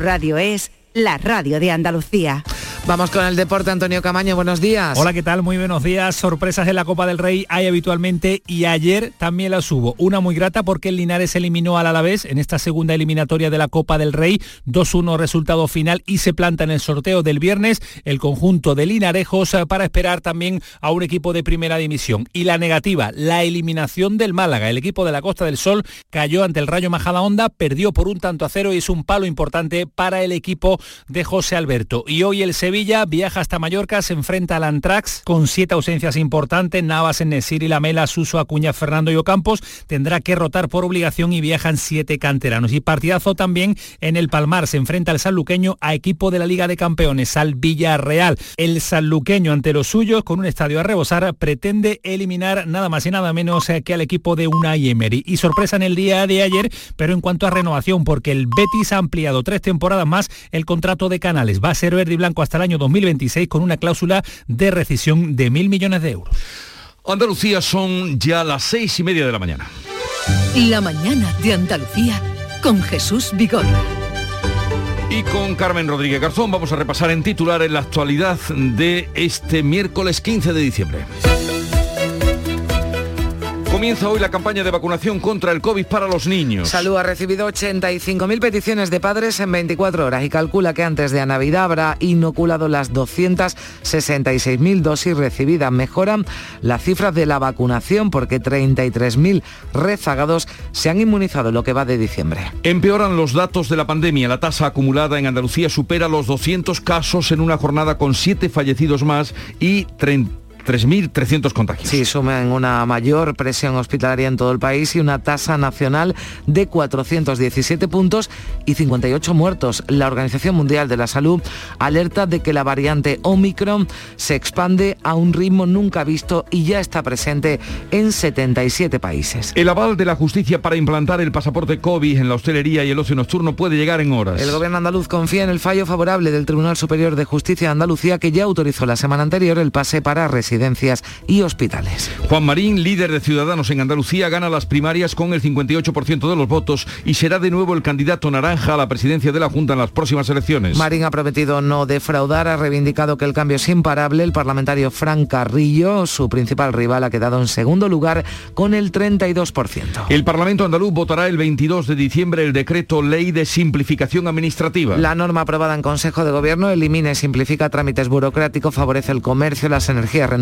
Radio es la radio de Andalucía. Vamos con el deporte, Antonio Camaño, buenos días. Hola, ¿qué tal? Muy buenos días. Sorpresas en la Copa del Rey hay habitualmente y ayer también las hubo. Una muy grata porque el Linares eliminó al Alavés en esta segunda eliminatoria de la Copa del Rey. 2-1 resultado final y se planta en el sorteo del viernes el conjunto de Linarejos eh, para esperar también a un equipo de primera división. Y la negativa, la eliminación del Málaga. El equipo de la Costa del Sol cayó ante el Rayo Majadahonda, perdió por un tanto a cero y es un palo importante para el equipo de José Alberto. Y hoy el Sevilla viaja hasta Mallorca, se enfrenta al Antrax con siete ausencias importantes, Navas, Enesir y Lamela, Suso, Acuña, Fernando y Ocampos. Tendrá que rotar por obligación y viajan siete canteranos. Y partidazo también en el Palmar, se enfrenta el sanluqueño a equipo de la Liga de Campeones, al Villarreal. El sanluqueño ante los suyos, con un estadio a rebosar, pretende eliminar nada más y nada menos que al equipo de Unai Emery. Y sorpresa en el día de ayer, pero en cuanto a renovación, porque el Betis ha ampliado tres temporadas más el contrato de Canales. Va a ser verde y blanco hasta el año 2026 con una cláusula de rescisión de mil millones de euros. Andalucía son ya las seis y media de la mañana. La mañana de Andalucía con Jesús Vigorra. Y con Carmen Rodríguez Garzón vamos a repasar en titular en la actualidad de este miércoles 15 de diciembre. Comienza hoy la campaña de vacunación contra el COVID para los niños. Salud ha recibido 85.000 peticiones de padres en 24 horas y calcula que antes de Navidad habrá inoculado las 266.000 dosis recibidas. Mejoran las cifras de la vacunación porque 33.000 rezagados se han inmunizado lo que va de diciembre. Empeoran los datos de la pandemia. La tasa acumulada en Andalucía supera los 200 casos en una jornada con 7 fallecidos más y 30 3.300 contagios. Sí, suman una mayor presión hospitalaria en todo el país y una tasa nacional de 417 puntos y 58 muertos. La Organización Mundial de la Salud alerta de que la variante Omicron se expande a un ritmo nunca visto y ya está presente en 77 países. El aval de la justicia para implantar el pasaporte COVID en la hostelería y el ocio nocturno puede llegar en horas. El gobierno andaluz confía en el fallo favorable del Tribunal Superior de Justicia de Andalucía que ya autorizó la semana anterior el pase para residencias y hospitales. Juan Marín, líder de Ciudadanos en Andalucía, gana las primarias con el 58% de los votos y será de nuevo el candidato naranja a la presidencia de la Junta en las próximas elecciones. Marín ha prometido no defraudar, ha reivindicado que el cambio es imparable. El parlamentario Fran Carrillo, su principal rival, ha quedado en segundo lugar con el 32%. El Parlamento andaluz votará el 22 de diciembre el decreto Ley de Simplificación Administrativa. La norma aprobada en Consejo de Gobierno elimina y simplifica trámites burocráticos, favorece el comercio, las energías renovables,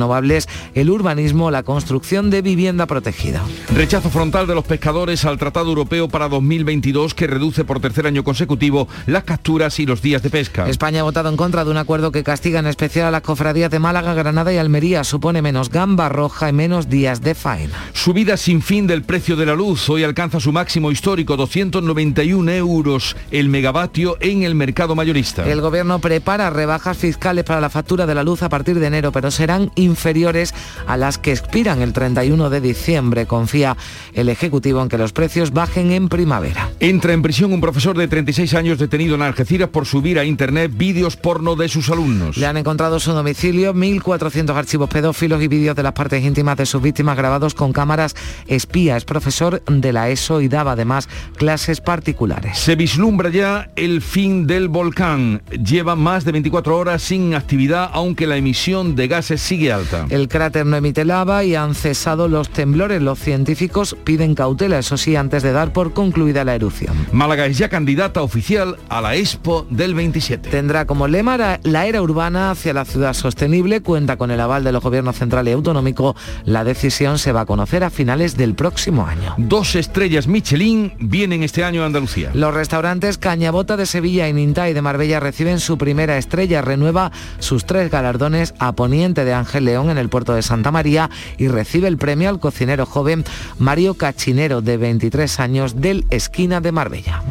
el urbanismo, la construcción de vivienda protegida. Rechazo frontal de los pescadores al Tratado Europeo para 2022 que reduce por tercer año consecutivo las capturas y los días de pesca. España ha votado en contra de un acuerdo que castiga en especial a las cofradías de Málaga, Granada y Almería. Supone menos gamba roja y menos días de faena. Subida sin fin del precio de la luz. Hoy alcanza su máximo histórico, 291 euros el megavatio en el mercado mayorista. El gobierno prepara rebajas fiscales para la factura de la luz a partir de enero, pero serán inferiores a las que expiran el 31 de diciembre. Confía el Ejecutivo en que los precios bajen en primavera. Entra en prisión un profesor de 36 años detenido en Algeciras por subir a Internet vídeos porno de sus alumnos. Le han encontrado su domicilio 1.400 archivos pedófilos y vídeos de las partes íntimas de sus víctimas grabados con cámaras espía. Es profesor de la ESO y daba además clases particulares. Se vislumbra ya el fin del volcán. Lleva más de 24 horas sin actividad, aunque la emisión de gases sigue alta. El cráter no emite lava y han cesado los temblores. Los científicos piden cautela, eso sí, antes de dar por concluida la erupción. Málaga es ya candidata oficial a la Expo del 27. Tendrá como lema la era urbana hacia la ciudad sostenible. Cuenta con el aval de los gobiernos central y autonómico. La decisión se va a conocer a finales del próximo año. Dos estrellas Michelin vienen este año a Andalucía. Los restaurantes Cañabota de Sevilla y y de Marbella reciben su primera estrella. Renueva sus tres galardones a poniente de Ángel León en el puerto de Santa María y recibe el premio al cocinero joven Mario Cachinero de 23 años del Esquina de Marbella.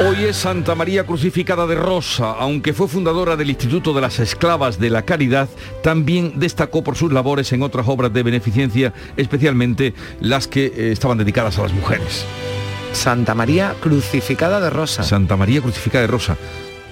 Hoy es Santa María Crucificada de Rosa, aunque fue fundadora del Instituto de las Esclavas de la Caridad, también destacó por sus labores en otras obras de beneficencia, especialmente las que eh, estaban dedicadas a las mujeres. Santa María Crucificada de Rosa. Santa María Crucificada de Rosa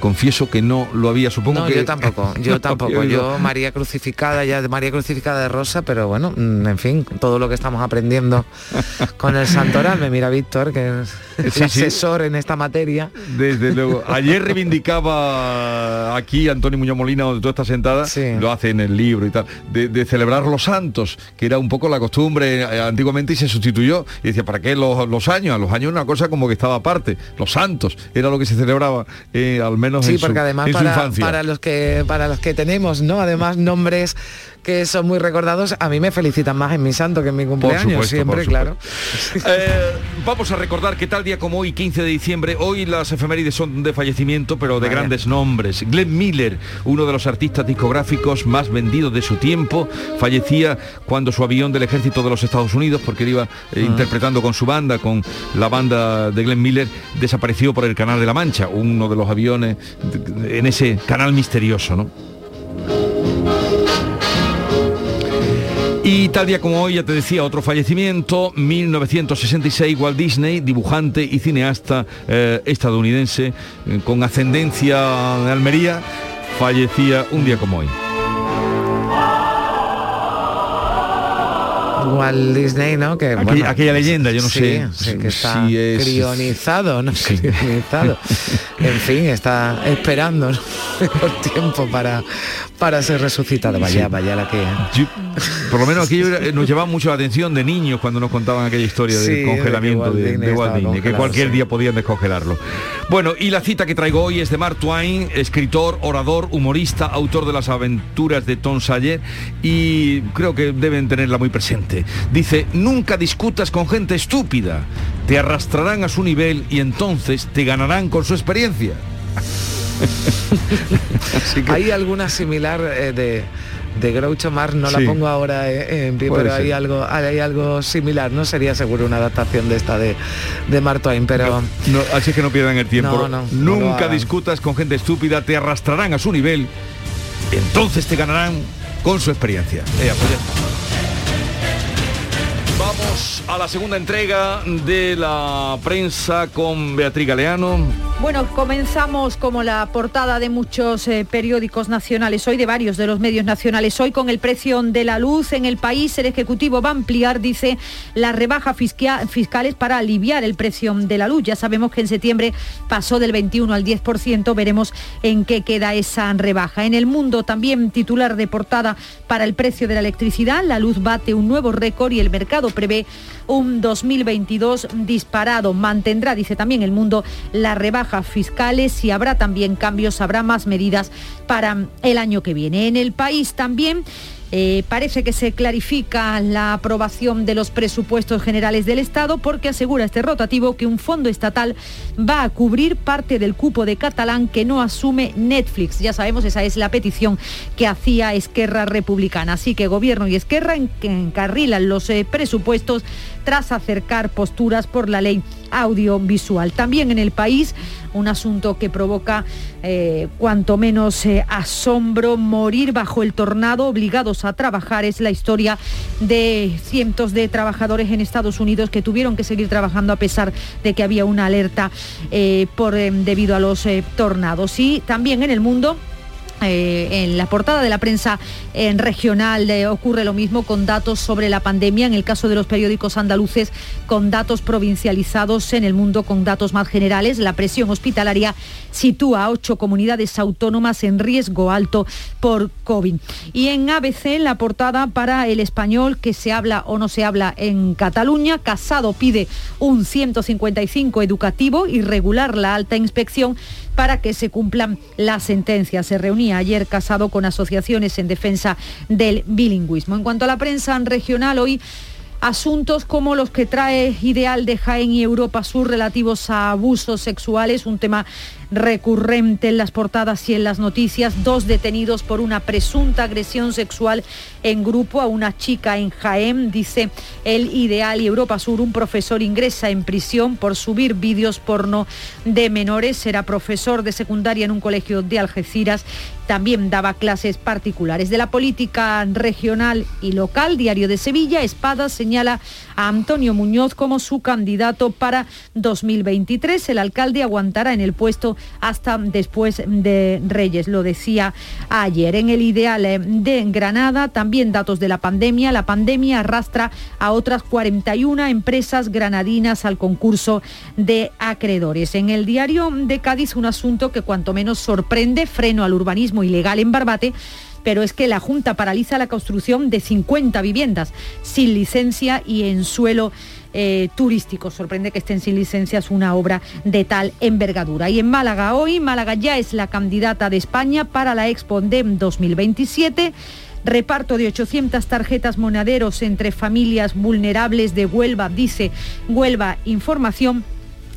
confieso que no lo había, supongo no, que... yo tampoco, yo no tampoco, yo María Crucificada, ya de María Crucificada de Rosa, pero bueno, mm, en fin, todo lo que estamos aprendiendo con el Santoral, me mira Víctor, que es Sí, sí. asesor en esta materia. Desde luego. Ayer reivindicaba aquí Antonio Muñoz Molina, donde tú estás sentada, lo hace en el libro y tal, de, de celebrar los santos, que era un poco la costumbre eh, antiguamente y se sustituyó. Y decía, ¿para qué los, los años? Los años una cosa como que estaba aparte. Los santos era lo que se celebraba, eh, al menos Sí, en, su, porque además en su para, infancia. para los que para los que tenemos, ¿no? Además nombres que son muy recordados, a mí me felicitan más en mi santo que en mi cumpleaños, supuesto, siempre, por claro. Eh, vamos a recordar que tal día como hoy, 15 de diciembre, hoy las efemérides son de fallecimiento, pero de Vaya. grandes nombres. Glenn Miller, uno de los artistas discográficos más vendidos de su tiempo, fallecía cuando su avión del ejército de los Estados Unidos, porque él iba eh, Ah. interpretando con su banda, con la banda de Glenn Miller, desapareció por el Canal de la Mancha, uno de los aviones en ese canal misterioso, ¿no? Y tal día como hoy, ya te decía, otro fallecimiento, 1966, Walt Disney, dibujante y cineasta eh, estadounidense eh, con ascendencia de Almería, fallecía un día como hoy. Walt Disney, ¿no? Que, Aquella, bueno, aquella leyenda, yo no sí, sé sí, que está si es... crionizado, ¿no? Crionizado. en fin, está esperando ¿no? el tiempo para, para ser resucitado. Vaya, Sí. vaya la que... Yo- por lo menos aquello era- nos llevaba mucho la atención de niños cuando nos contaban aquella historia Sí, del congelamiento de, Walt Disney, que cualquier sí. día podían descongelarlo. Bueno, y la cita que traigo hoy es de Mark Twain, escritor, orador, humorista, autor de las aventuras de Tom Sawyer y creo que deben tenerla muy presente. Dice, nunca discutas con gente estúpida, te arrastrarán a su nivel y entonces te ganarán con su experiencia. Hay alguna similar eh, de, de Groucho Marx, no Sí. la pongo ahora eh, en pie, Puede pero hay algo, hay algo similar, ¿no? Sería seguro una adaptación de esta de, de Mark Twain, pero... No, así es que no pierdan el tiempo. No, no, no Nunca discutas con gente estúpida, te arrastrarán a su nivel, entonces te ganarán con su experiencia. Pues. Vamos a la segunda entrega de la prensa con Beatriz Galeano. Bueno, comenzamos como la portada de muchos eh, periódicos nacionales hoy, de varios de los medios nacionales hoy, con el precio de la luz en el país. El Ejecutivo va a ampliar, dice, las rebajas fisca- fiscales para aliviar el precio de la luz. Ya sabemos que en septiembre pasó del 21 al 10%, veremos en qué queda esa rebaja. En el mundo también titular de portada para el precio de la electricidad, la luz bate un nuevo récord y el mercado prevé un 2022 disparado. Mantendrá, dice también el mundo, las rebajas fiscales y habrá también cambios, habrá más medidas para el año que viene. En el país también eh, parece que se clarifica la aprobación de los presupuestos generales del Estado porque asegura este rotativo que un fondo estatal va a cubrir parte del cupo de catalán que no asume Netflix. Ya sabemos, esa es la petición que hacía Esquerra Republicana. Así que Gobierno y Esquerra en- encarrilan los eh, presupuestos tras acercar posturas por la ley audiovisual. También en el país un asunto que provoca eh, cuanto menos eh, asombro, morir bajo el tornado obligados a trabajar. Es la historia de cientos de trabajadores en Estados Unidos que tuvieron que seguir trabajando a pesar de que había una alerta eh, por, eh, debido a los tornados. Y también en el mundo eh, en la portada de la prensa en regional ocurre lo mismo con datos sobre la pandemia, en el caso de los periódicos andaluces con datos provincializados, en el mundo con datos más generales. La presión hospitalaria sitúa a ocho comunidades autónomas en riesgo alto por COVID. Y en ABC la portada para el español que se habla o no se habla en Cataluña. Casado pide un 155 educativo y regular la alta inspección para que se cumplan las sentencias. Se reunía ayer Casado con asociaciones en defensa del bilingüismo. En cuanto a la prensa regional, hoy asuntos como los que trae Ideal de Jaén y Europa Sur relativos a abusos sexuales, un tema recurrente en las portadas y en las noticias. Dos detenidos por una presunta agresión sexual en grupo a una chica en Jaén, dice el Ideal y Europa Sur. Un profesor ingresa en prisión por subir vídeos porno de menores. Era profesor de secundaria en un colegio de Algeciras. También daba clases particulares de la política regional y local. Diario de Sevilla, Espada señala a Antonio Muñoz como su candidato para 2023. El alcalde aguantará en el puesto hasta después de Reyes, lo decía ayer. En el ideal eh, de Granada, también datos de la pandemia. La pandemia arrastra a otras 41 empresas granadinas al concurso de acreedores. En el diario de Cádiz, un asunto que cuanto menos sorprende, freno al urbanismo ilegal en Barbate pero es que la Junta paraliza la construcción de 50 viviendas sin licencia y en suelo eh, turístico. Sorprende que estén sin licencias una obra de tal envergadura. Y en Málaga hoy, Málaga ya es la candidata de España para la Expo DEM 2027 reparto de 800 tarjetas monaderos entre familias vulnerables de Huelva, dice Huelva Información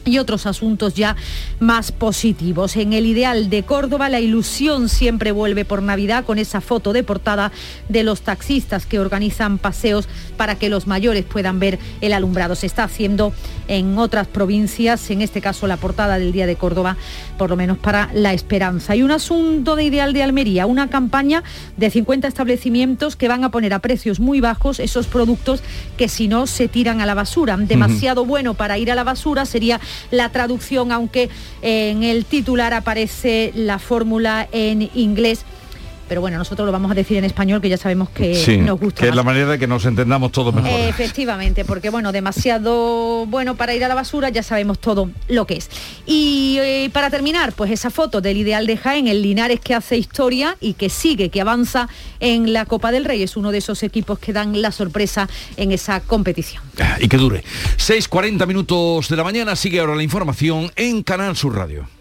y otros asuntos ya más positivos. En el ideal de Córdoba, la ilusión siempre vuelve por Navidad con esa foto de portada de los taxistas que organizan paseos para que los mayores puedan ver el alumbrado. Se está haciendo en otras provincias, en este caso la portada del Día de Córdoba, por lo menos para la esperanza. Y un asunto de ideal de Almería, una campaña de 50 establecimientos que van a poner a precios muy bajos esos productos que si no se tiran a la basura. Demasiado bueno para ir a la basura sería la traducción, aunque en el titular aparece la fórmula en inglés pero bueno, nosotros lo vamos a decir en español, que ya sabemos que nos gusta. Que es la manera de que nos entendamos todos mejor. Efectivamente, porque bueno, demasiado bueno para ir a la basura, ya sabemos todo lo que es. Y eh, para terminar, pues esa foto del ideal de Jaén, el Linares que hace historia y que sigue, que avanza en la Copa del Rey, es uno de esos equipos que dan la sorpresa en esa competición. Y que dure. 6.40 minutos de la mañana, sigue ahora la información en Canal Sur Radio.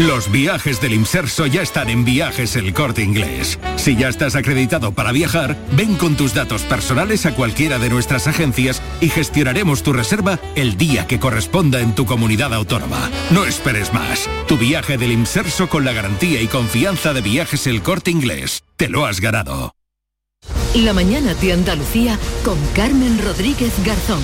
Los viajes del Inserso ya están en Viajes El Corte Inglés. Si ya estás acreditado para viajar, ven con tus datos personales a cualquiera de nuestras agencias y gestionaremos tu reserva el día que corresponda en tu comunidad autónoma. No esperes más. Tu viaje del Inserso con la garantía y confianza de Viajes El Corte Inglés. Te lo has ganado. La mañana de Andalucía con Carmen Rodríguez Garzón.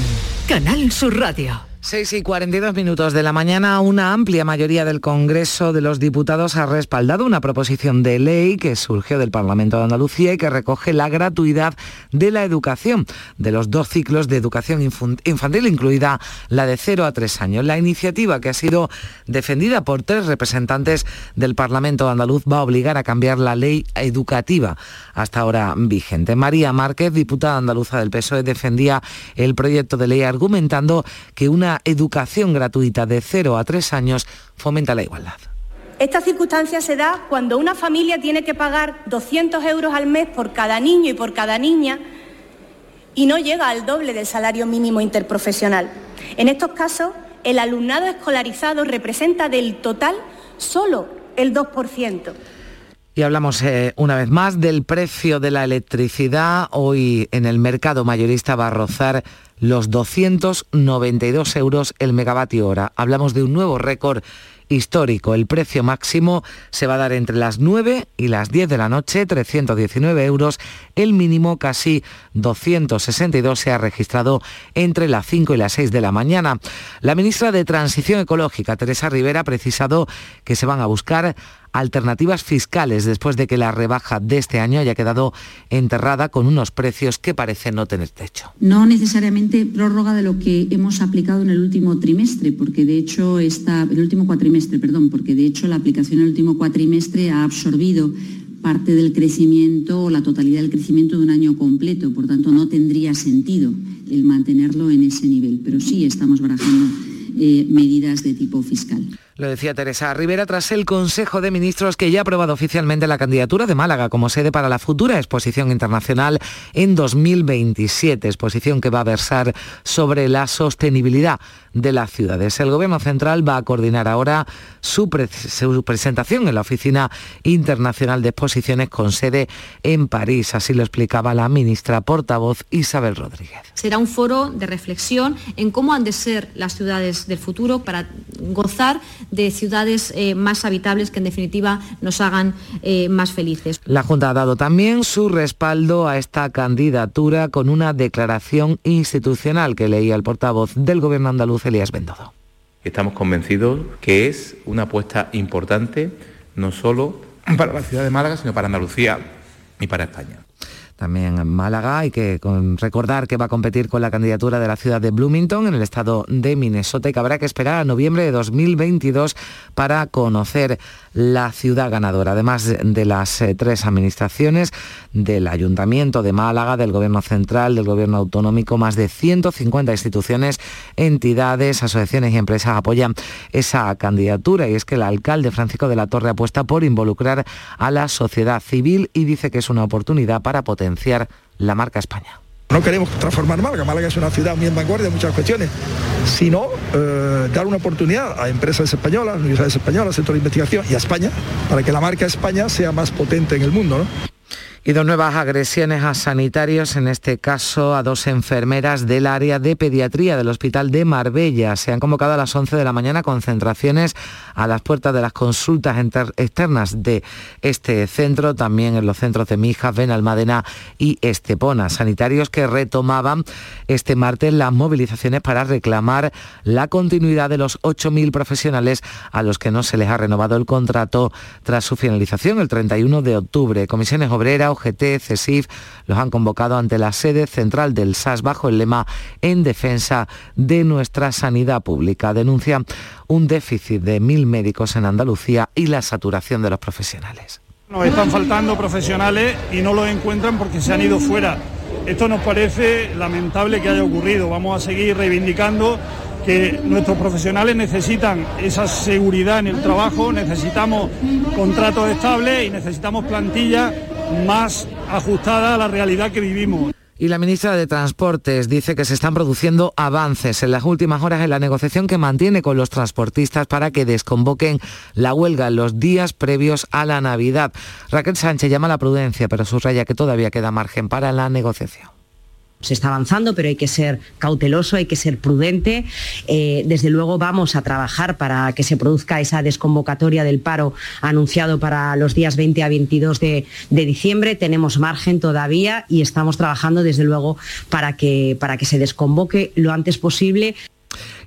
Canal Sur Radio. 6 y 42 minutos de la mañana, una amplia mayoría del Congreso de los Diputados ha respaldado una proposición de ley que surgió del Parlamento de Andalucía y que recoge la gratuidad de la educación de los dos ciclos de educación infantil, incluida la de 0 a 3 años. La iniciativa que ha sido defendida por tres representantes del Parlamento andaluz va a obligar a cambiar la ley educativa hasta ahora vigente. María Márquez, diputada andaluza del PSOE, defendía el proyecto de ley argumentando que una educación gratuita de 0 a 3 años fomenta la igualdad. Esta circunstancia se da cuando una familia tiene que pagar 200 euros al mes por cada niño y por cada niña y no llega al doble del salario mínimo interprofesional. En estos casos, el alumnado escolarizado representa del total solo el 2%. Y hablamos eh, una vez más del precio de la electricidad. Hoy en el mercado mayorista va a rozar los 292 euros el megavatio hora. Hablamos de un nuevo récord histórico. El precio máximo se va a dar entre las 9 y las 10 de la noche, 319 euros. El mínimo, casi 262, se ha registrado entre las 5 y las 6 de la mañana. La ministra de Transición Ecológica, Teresa Rivera, ha precisado que se van a buscar alternativas fiscales después de que la rebaja de este año haya quedado enterrada con unos precios que parecen no tener techo. No necesariamente prórroga de lo que hemos aplicado en el último trimestre, porque de hecho está el último cuatrimestre, perdón, porque de hecho la aplicación en el último cuatrimestre ha absorbido parte del crecimiento o la totalidad del crecimiento de un año completo, por tanto no tendría sentido el mantenerlo en ese nivel, pero sí estamos barajando eh, medidas de tipo fiscal. Lo decía Teresa Rivera tras el Consejo de Ministros que ya ha aprobado oficialmente la candidatura de Málaga como sede para la futura exposición internacional en 2027, exposición que va a versar sobre la sostenibilidad de las ciudades. El Gobierno Central va a coordinar ahora su, su presentación en la Oficina Internacional de Exposiciones con sede en París, así lo explicaba la ministra portavoz Isabel Rodríguez. Será un foro de reflexión en cómo han de ser las ciudades del futuro para gozar de ciudades eh, más habitables que en definitiva nos hagan eh, más felices. La Junta ha dado también su respaldo a esta candidatura con una declaración institucional que leía el portavoz del Gobierno andaluz, Elías Bendodo. Estamos convencidos que es una apuesta importante no solo para la ciudad de Málaga, sino para Andalucía y para España también en Málaga. Hay que recordar que va a competir con la candidatura de la ciudad de Bloomington en el estado de Minnesota y que habrá que esperar a noviembre de 2022 para conocer la ciudad ganadora. Además de las eh, tres administraciones del Ayuntamiento de Málaga, del Gobierno Central, del Gobierno Autonómico, más de 150 instituciones, entidades, asociaciones y empresas apoyan esa candidatura y es que el alcalde Francisco de la Torre apuesta por involucrar a la sociedad civil y dice que es una oportunidad para potenciar la marca España. No queremos transformar Málaga. Málaga es una ciudad muy en vanguardia en muchas cuestiones, sino eh, dar una oportunidad a empresas españolas, universidades españolas, centros de investigación y a España, para que la marca España sea más potente en el mundo. ¿no? Y dos nuevas agresiones a sanitarios, en este caso a dos enfermeras del área de pediatría del Hospital de Marbella. Se han convocado a las 11 de la mañana concentraciones a las puertas de las consultas externas de este centro, también en los centros de Mijas, Benalmádena y Estepona. Sanitarios que retomaban este martes las movilizaciones para reclamar la continuidad de los 8.000 profesionales a los que no se les ha renovado el contrato tras su finalización el 31 de octubre. Comisiones Obreras, GT, CESIF, los han convocado ante la sede central del SAS bajo el lema En defensa de nuestra sanidad pública. Denuncian un déficit de mil médicos en Andalucía y la saturación de los profesionales. Nos están faltando profesionales y no los encuentran porque se han ido fuera. Esto nos parece lamentable que haya ocurrido. Vamos a seguir reivindicando que nuestros profesionales necesitan esa seguridad en el trabajo, necesitamos contratos estables y necesitamos plantilla más ajustada a la realidad que vivimos. Y la ministra de Transportes dice que se están produciendo avances en las últimas horas en la negociación que mantiene con los transportistas para que desconvoquen la huelga en los días previos a la Navidad. Raquel Sánchez llama a la prudencia, pero subraya que todavía queda margen para la negociación se está avanzando, pero hay que ser cauteloso, hay que ser prudente. Eh, desde luego vamos a trabajar para que se produzca esa desconvocatoria del paro anunciado para los días 20 a 22 de, de diciembre. Tenemos margen todavía y estamos trabajando desde luego para que, para que se desconvoque lo antes posible.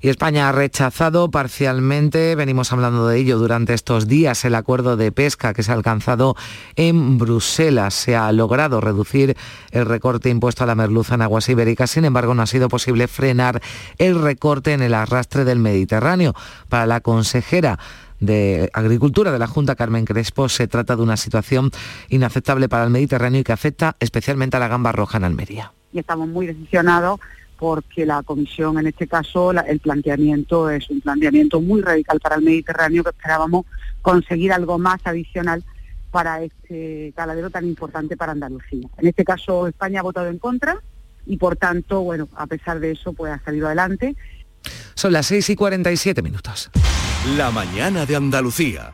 Y España ha rechazado parcialmente, venimos hablando de ello durante estos días, el acuerdo de pesca que se ha alcanzado en Bruselas. Se ha logrado reducir el recorte impuesto a la merluza en aguas ibéricas, sin embargo no ha sido posible frenar el recorte en el arrastre del Mediterráneo. Para la consejera de Agricultura de la Junta, Carmen Crespo, se trata de una situación inaceptable para el Mediterráneo y que afecta especialmente a la gamba roja en Almería. Y estamos muy decisionados porque la Comisión, en este caso, el planteamiento es un planteamiento muy radical para el Mediterráneo, que esperábamos conseguir algo más adicional para este caladero tan importante para Andalucía. En este caso, España ha votado en contra y, por tanto, bueno, a pesar de eso, pues ha salido adelante. Son las 6 y 47 minutos. La mañana de Andalucía.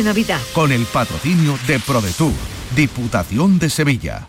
Navidad. Con el patrocinio de ProDetour, Diputación de Sevilla.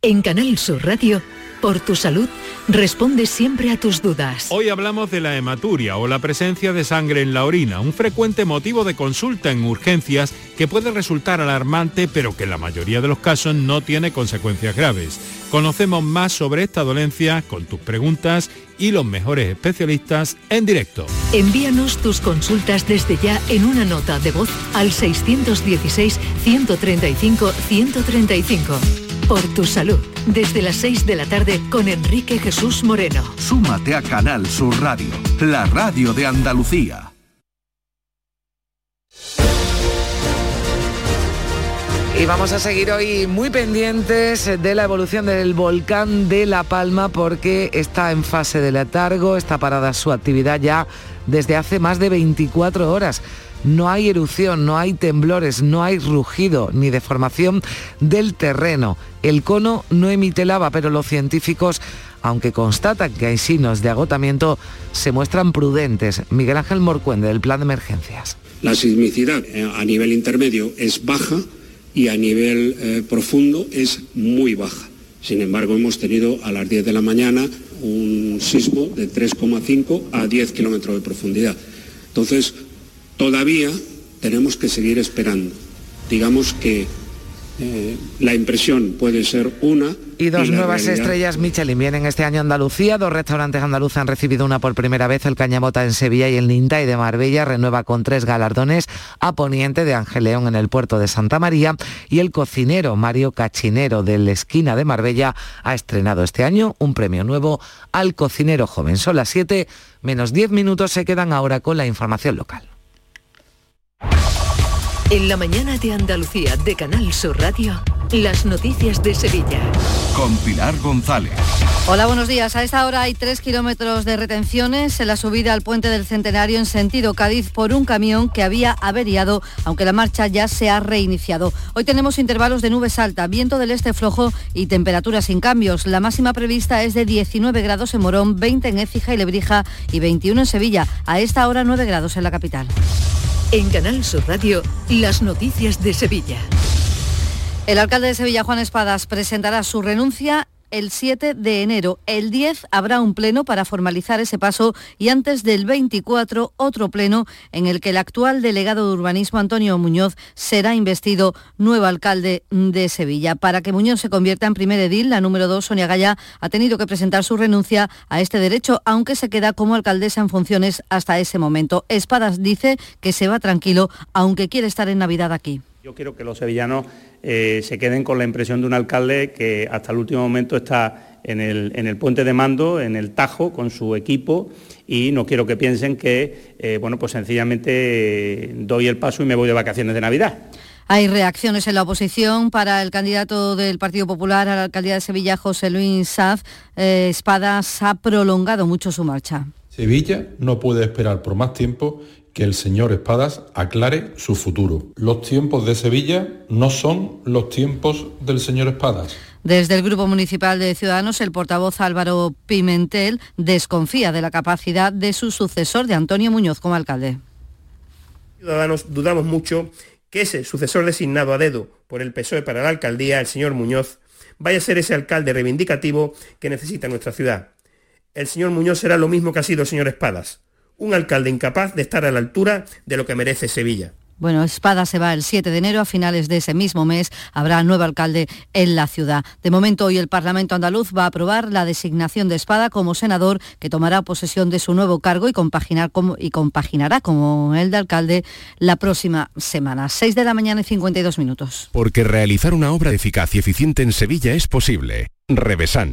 En Canal Sur Radio, por tu salud, responde siempre a tus dudas. Hoy hablamos de la hematuria o la presencia de sangre en la orina, un frecuente motivo de consulta en urgencias que puede resultar alarmante pero que en la mayoría de los casos no tiene consecuencias graves. Conocemos más sobre esta dolencia con tus preguntas y los mejores especialistas en directo. Envíanos tus consultas desde ya en una nota de voz al 616-135-135. Por tu salud, desde las 6 de la tarde con Enrique Jesús Moreno. Súmate a Canal Sur Radio, la radio de Andalucía. Y vamos a seguir hoy muy pendientes de la evolución del volcán de La Palma porque está en fase de letargo, está parada su actividad ya desde hace más de 24 horas. No hay erupción, no hay temblores, no hay rugido ni deformación del terreno. El cono no emite lava, pero los científicos, aunque constatan que hay signos de agotamiento, se muestran prudentes. Miguel Ángel Morcuende, del Plan de Emergencias. La sismicidad eh, a nivel intermedio es baja y a nivel eh, profundo es muy baja. Sin embargo, hemos tenido a las 10 de la mañana un sismo de 3,5 a 10 kilómetros de profundidad. Entonces, todavía tenemos que seguir esperando. Digamos que eh, la impresión puede ser una. Y dos nuevas realidad- estrellas Michelin vienen este año a Andalucía. Dos restaurantes andaluces han recibido una por primera vez, el Cañamota en Sevilla y el Nintay de Marbella. Renueva con tres galardones a Poniente de Ángel León en el puerto de Santa María. Y el cocinero Mario Cachinero de la esquina de Marbella ha estrenado este año un premio nuevo al cocinero joven. Son las 7 menos 10 minutos. Se quedan ahora con la información local. En la mañana de Andalucía de Canal Sur Radio, las noticias de Sevilla. Con Pilar González. Hola, buenos días. A esta hora hay tres kilómetros de retenciones en la subida al puente del Centenario en sentido Cádiz por un camión que había averiado, aunque la marcha ya se ha reiniciado. Hoy tenemos intervalos de nubes alta, viento del este flojo y temperaturas sin cambios. La máxima prevista es de 19 grados en Morón, 20 en Écija y Lebrija y 21 en Sevilla. A esta hora 9 grados en la capital. En Canal Sur Radio, las noticias de Sevilla. El alcalde de Sevilla, Juan Espadas, presentará su renuncia el 7 de enero. El 10 habrá un pleno para formalizar ese paso y antes del 24 otro pleno en el que el actual delegado de urbanismo Antonio Muñoz será investido nuevo alcalde de Sevilla. Para que Muñoz se convierta en primer edil, la número 2, Sonia Gaya, ha tenido que presentar su renuncia a este derecho, aunque se queda como alcaldesa en funciones hasta ese momento. Espadas dice que se va tranquilo, aunque quiere estar en Navidad aquí. Yo quiero que los sevillanos eh, se queden con la impresión de un alcalde que hasta el último momento está en el, en el puente de mando, en el Tajo, con su equipo y no quiero que piensen que, eh, bueno, pues sencillamente eh, doy el paso y me voy de vacaciones de Navidad. Hay reacciones en la oposición para el candidato del Partido Popular a la alcaldía de Sevilla, José Luis Saz. Eh, Espadas ha prolongado mucho su marcha. Sevilla no puede esperar por más tiempo que el señor Espadas aclare su futuro. Los tiempos de Sevilla no son los tiempos del señor Espadas. Desde el Grupo Municipal de Ciudadanos, el portavoz Álvaro Pimentel desconfía de la capacidad de su sucesor, de Antonio Muñoz, como alcalde. Ciudadanos dudamos mucho que ese sucesor designado a dedo por el PSOE para la alcaldía, el señor Muñoz, vaya a ser ese alcalde reivindicativo que necesita nuestra ciudad. El señor Muñoz será lo mismo que ha sido el señor Espadas, un alcalde incapaz de estar a la altura de lo que merece Sevilla. Bueno, Espada se va el 7 de enero. A finales de ese mismo mes habrá nuevo alcalde en la ciudad. De momento, hoy el Parlamento andaluz va a aprobar la designación de Espada como senador que tomará posesión de su nuevo cargo y, compaginar como, y compaginará como el de alcalde la próxima semana. 6 de la mañana y 52 minutos. Porque realizar una obra eficaz y eficiente en Sevilla es posible. Revesan.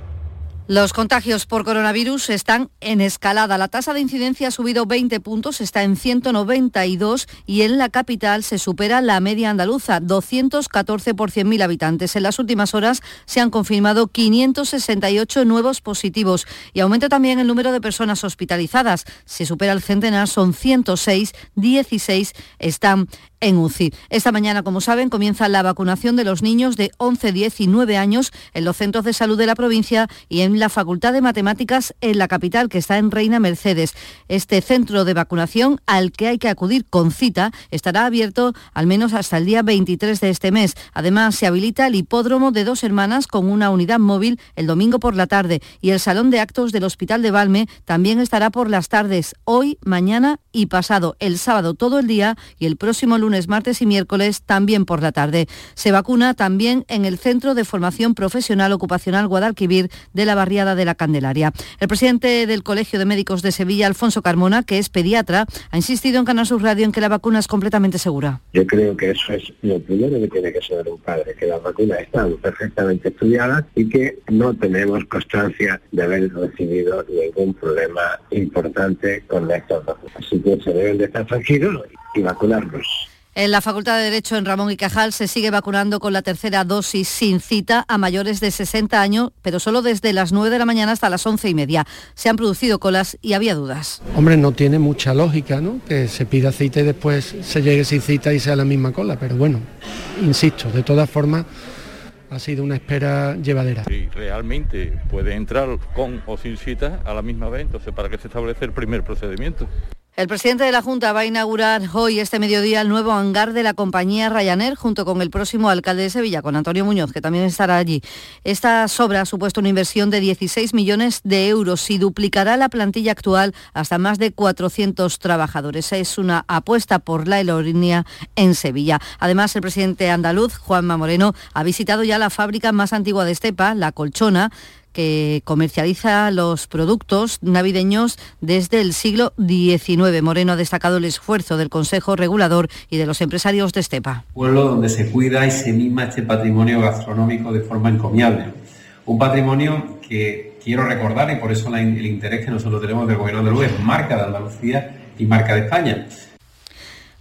Los contagios por coronavirus están en escalada. La tasa de incidencia ha subido 20 puntos, está en 192 y en la capital se supera la media andaluza, 214 por 100.000 habitantes. En las últimas horas se han confirmado 568 nuevos positivos y aumenta también el número de personas hospitalizadas. Se supera el centenar, son 106, 16 están en UCI. Esta mañana, como saben, comienza la vacunación de los niños de 11, 19 años en los centros de salud de la provincia y en la Facultad de Matemáticas en la capital, que está en Reina Mercedes. Este centro de vacunación al que hay que acudir con cita estará abierto al menos hasta el día 23 de este mes. Además, se habilita el hipódromo de dos hermanas con una unidad móvil el domingo por la tarde y el salón de actos del Hospital de Valme también estará por las tardes, hoy, mañana y pasado, el sábado todo el día y el próximo lunes, martes y miércoles también por la tarde. Se vacuna también en el Centro de Formación Profesional Ocupacional Guadalquivir de la barriada de la Candelaria. El presidente del Colegio de Médicos de Sevilla, Alfonso Carmona, que es pediatra, ha insistido en Canal Sur Radio en que la vacuna es completamente segura. Yo creo que eso es lo primero que tiene que saber un padre, que las vacunas están perfectamente estudiadas y que no tenemos constancia de haber recibido ningún problema importante con estas vacunas. Así que se deben de estar tranquilos y vacunarlos. En la Facultad de Derecho en Ramón y Cajal se sigue vacunando con la tercera dosis sin cita a mayores de 60 años, pero solo desde las 9 de la mañana hasta las 11 y media. Se han producido colas y había dudas. Hombre, no tiene mucha lógica, ¿no? Que se pida cita y después se llegue sin cita y sea la misma cola, pero bueno, insisto, de todas formas ha sido una espera llevadera. Si realmente puede entrar con o sin cita a la misma vez, entonces ¿para qué se establece el primer procedimiento? El presidente de la Junta va a inaugurar hoy, este mediodía, el nuevo hangar de la compañía Ryanair, junto con el próximo alcalde de Sevilla, con Antonio Muñoz, que también estará allí. Esta obra ha supuesto una inversión de 16 millones de euros y duplicará la plantilla actual hasta más de 400 trabajadores. Es una apuesta por la aerolínea en Sevilla. Además, el presidente andaluz, Juanma Moreno, ha visitado ya la fábrica más antigua de Estepa, La Colchona, que comercializa los productos navideños desde el siglo XIX. Moreno ha destacado el esfuerzo del Consejo Regulador y de los empresarios de Estepa. Pueblo donde se cuida y se mima este patrimonio gastronómico de forma encomiable. Un patrimonio que quiero recordar y por eso el interés que nosotros tenemos del Gobierno de es marca de Andalucía y marca de España.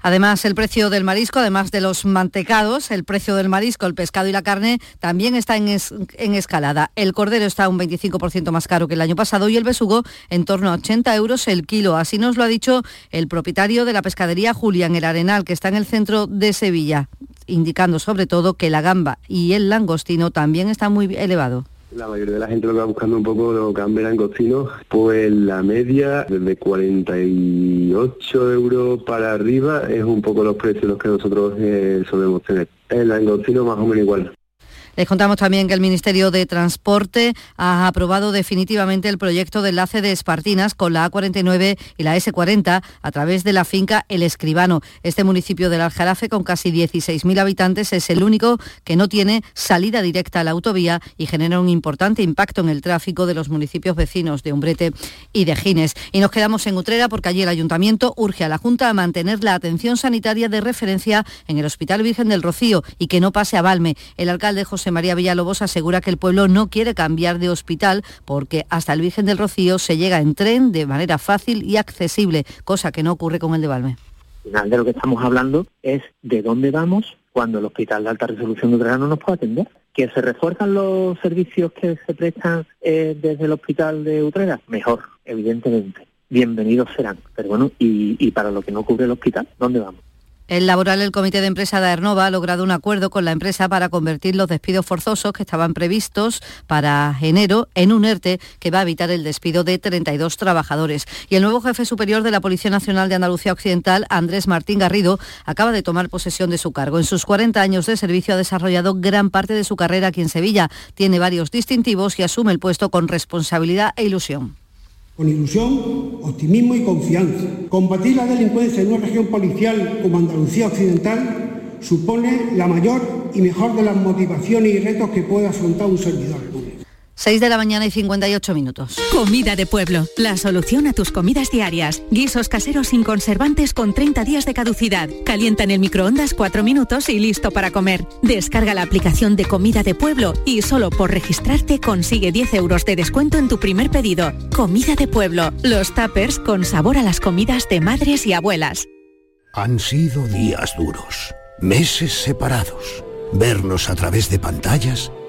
Además, el precio del marisco, además de los mantecados, el precio del marisco, el pescado y la carne también está en, en escalada. El cordero está un 25% más caro que el año pasado y el besugo en torno a 80 euros el kilo. Así nos lo ha dicho el propietario de la pescadería Julián El Arenal, que está en el centro de Sevilla, indicando sobre todo que la gamba y el langostino también están muy elevado. La mayoría de la gente lo que va buscando un poco lo cambia langostino, pues la media desde 48 euros para arriba es un poco los precios los que nosotros eh, solemos tener. El langostino más o menos igual. Les contamos también que el Ministerio de Transporte ha aprobado definitivamente el proyecto de enlace de Espartinas con la A49 y la S40 a través de la finca El Escribano. Este municipio del Aljarafe, con casi 16.000 habitantes, es el único que no tiene salida directa a la autovía y genera un importante impacto en el tráfico de los municipios vecinos de Umbrete y de Gines. Y nos quedamos en Utrera porque allí el Ayuntamiento urge a la Junta a mantener la atención sanitaria de referencia en el Hospital Virgen del Rocío y que no pase a Valme. El alcalde José María Villalobos asegura que el pueblo no quiere cambiar de hospital porque hasta el Virgen del Rocío se llega en tren de manera fácil y accesible, cosa que no ocurre con el de Valme. Al final de lo que estamos hablando es de dónde vamos cuando el hospital de alta resolución de Utrera no nos puede atender. ¿Que se refuerzan los servicios que se prestan eh, desde el hospital de Utrera? Mejor, evidentemente. Bienvenidos serán. Pero bueno, ¿y, y para lo que no cubre el hospital, dónde vamos? El laboral, el comité de empresa de Aernova ha logrado un acuerdo con la empresa para convertir los despidos forzosos que estaban previstos para enero en un ERTE que va a evitar el despido de 32 trabajadores. Y el nuevo jefe superior de la Policía Nacional de Andalucía Occidental, Andrés Martín Garrido, acaba de tomar posesión de su cargo. En sus 40 años de servicio ha desarrollado gran parte de su carrera aquí en Sevilla. Tiene varios distintivos y asume el puesto con responsabilidad e ilusión con ilusión, optimismo y confianza. Combatir la delincuencia en una región policial como Andalucía Occidental supone la mayor y mejor de las motivaciones y retos que puede afrontar un servidor. 6 de la mañana y 58 minutos. Comida de pueblo, la solución a tus comidas diarias. Guisos caseros sin conservantes con 30 días de caducidad. Calienta en el microondas 4 minutos y listo para comer. Descarga la aplicación de Comida de Pueblo y solo por registrarte consigue 10 euros de descuento en tu primer pedido. Comida de Pueblo, los tuppers con sabor a las comidas de madres y abuelas. Han sido días duros, meses separados, vernos a través de pantallas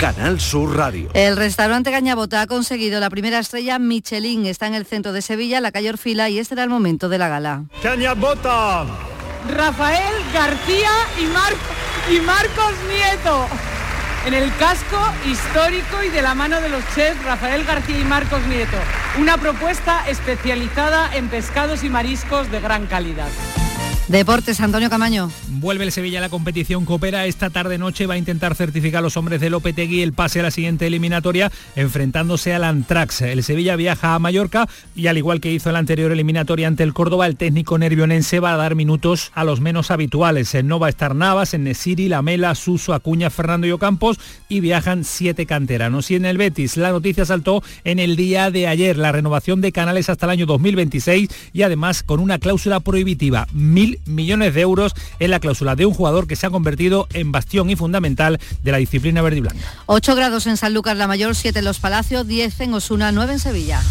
Canal Sur Radio. El restaurante Cañabota ha conseguido la primera estrella Michelin. Está en el centro de Sevilla, la calle Orfila, y este era el momento de la gala. Cañabota. Rafael García y, Mar y Marcos Nieto. En el casco histórico y de la mano de los chefs Rafael García y Marcos Nieto. Una propuesta especializada en pescados y mariscos de gran calidad. Deportes, Antonio Camaño. Vuelve el Sevilla a la competición Coopera. Esta tarde-noche va a intentar certificar a los hombres de Lopetegui el pase a la siguiente eliminatoria, enfrentándose al Antrax. El Sevilla viaja a Mallorca y al igual que hizo la anterior eliminatoria ante el Córdoba, el técnico nervionense va a dar minutos a los menos habituales. No va a estar Navas, en Nesiri, Lamela, Suso, Acuña, Fernando y Ocampos y viajan siete canteranos. Y en el Betis, la noticia saltó en el día de ayer, la renovación de canales hasta el año 2026 y además con una cláusula prohibitiva, mil millones de euros en la cláusula de un jugador que se ha convertido en bastión y fundamental de la disciplina verde y blanca. 8 grados en San Lucas la Mayor, 7 en Los Palacios, 10 en Osuna, 9 en Sevilla.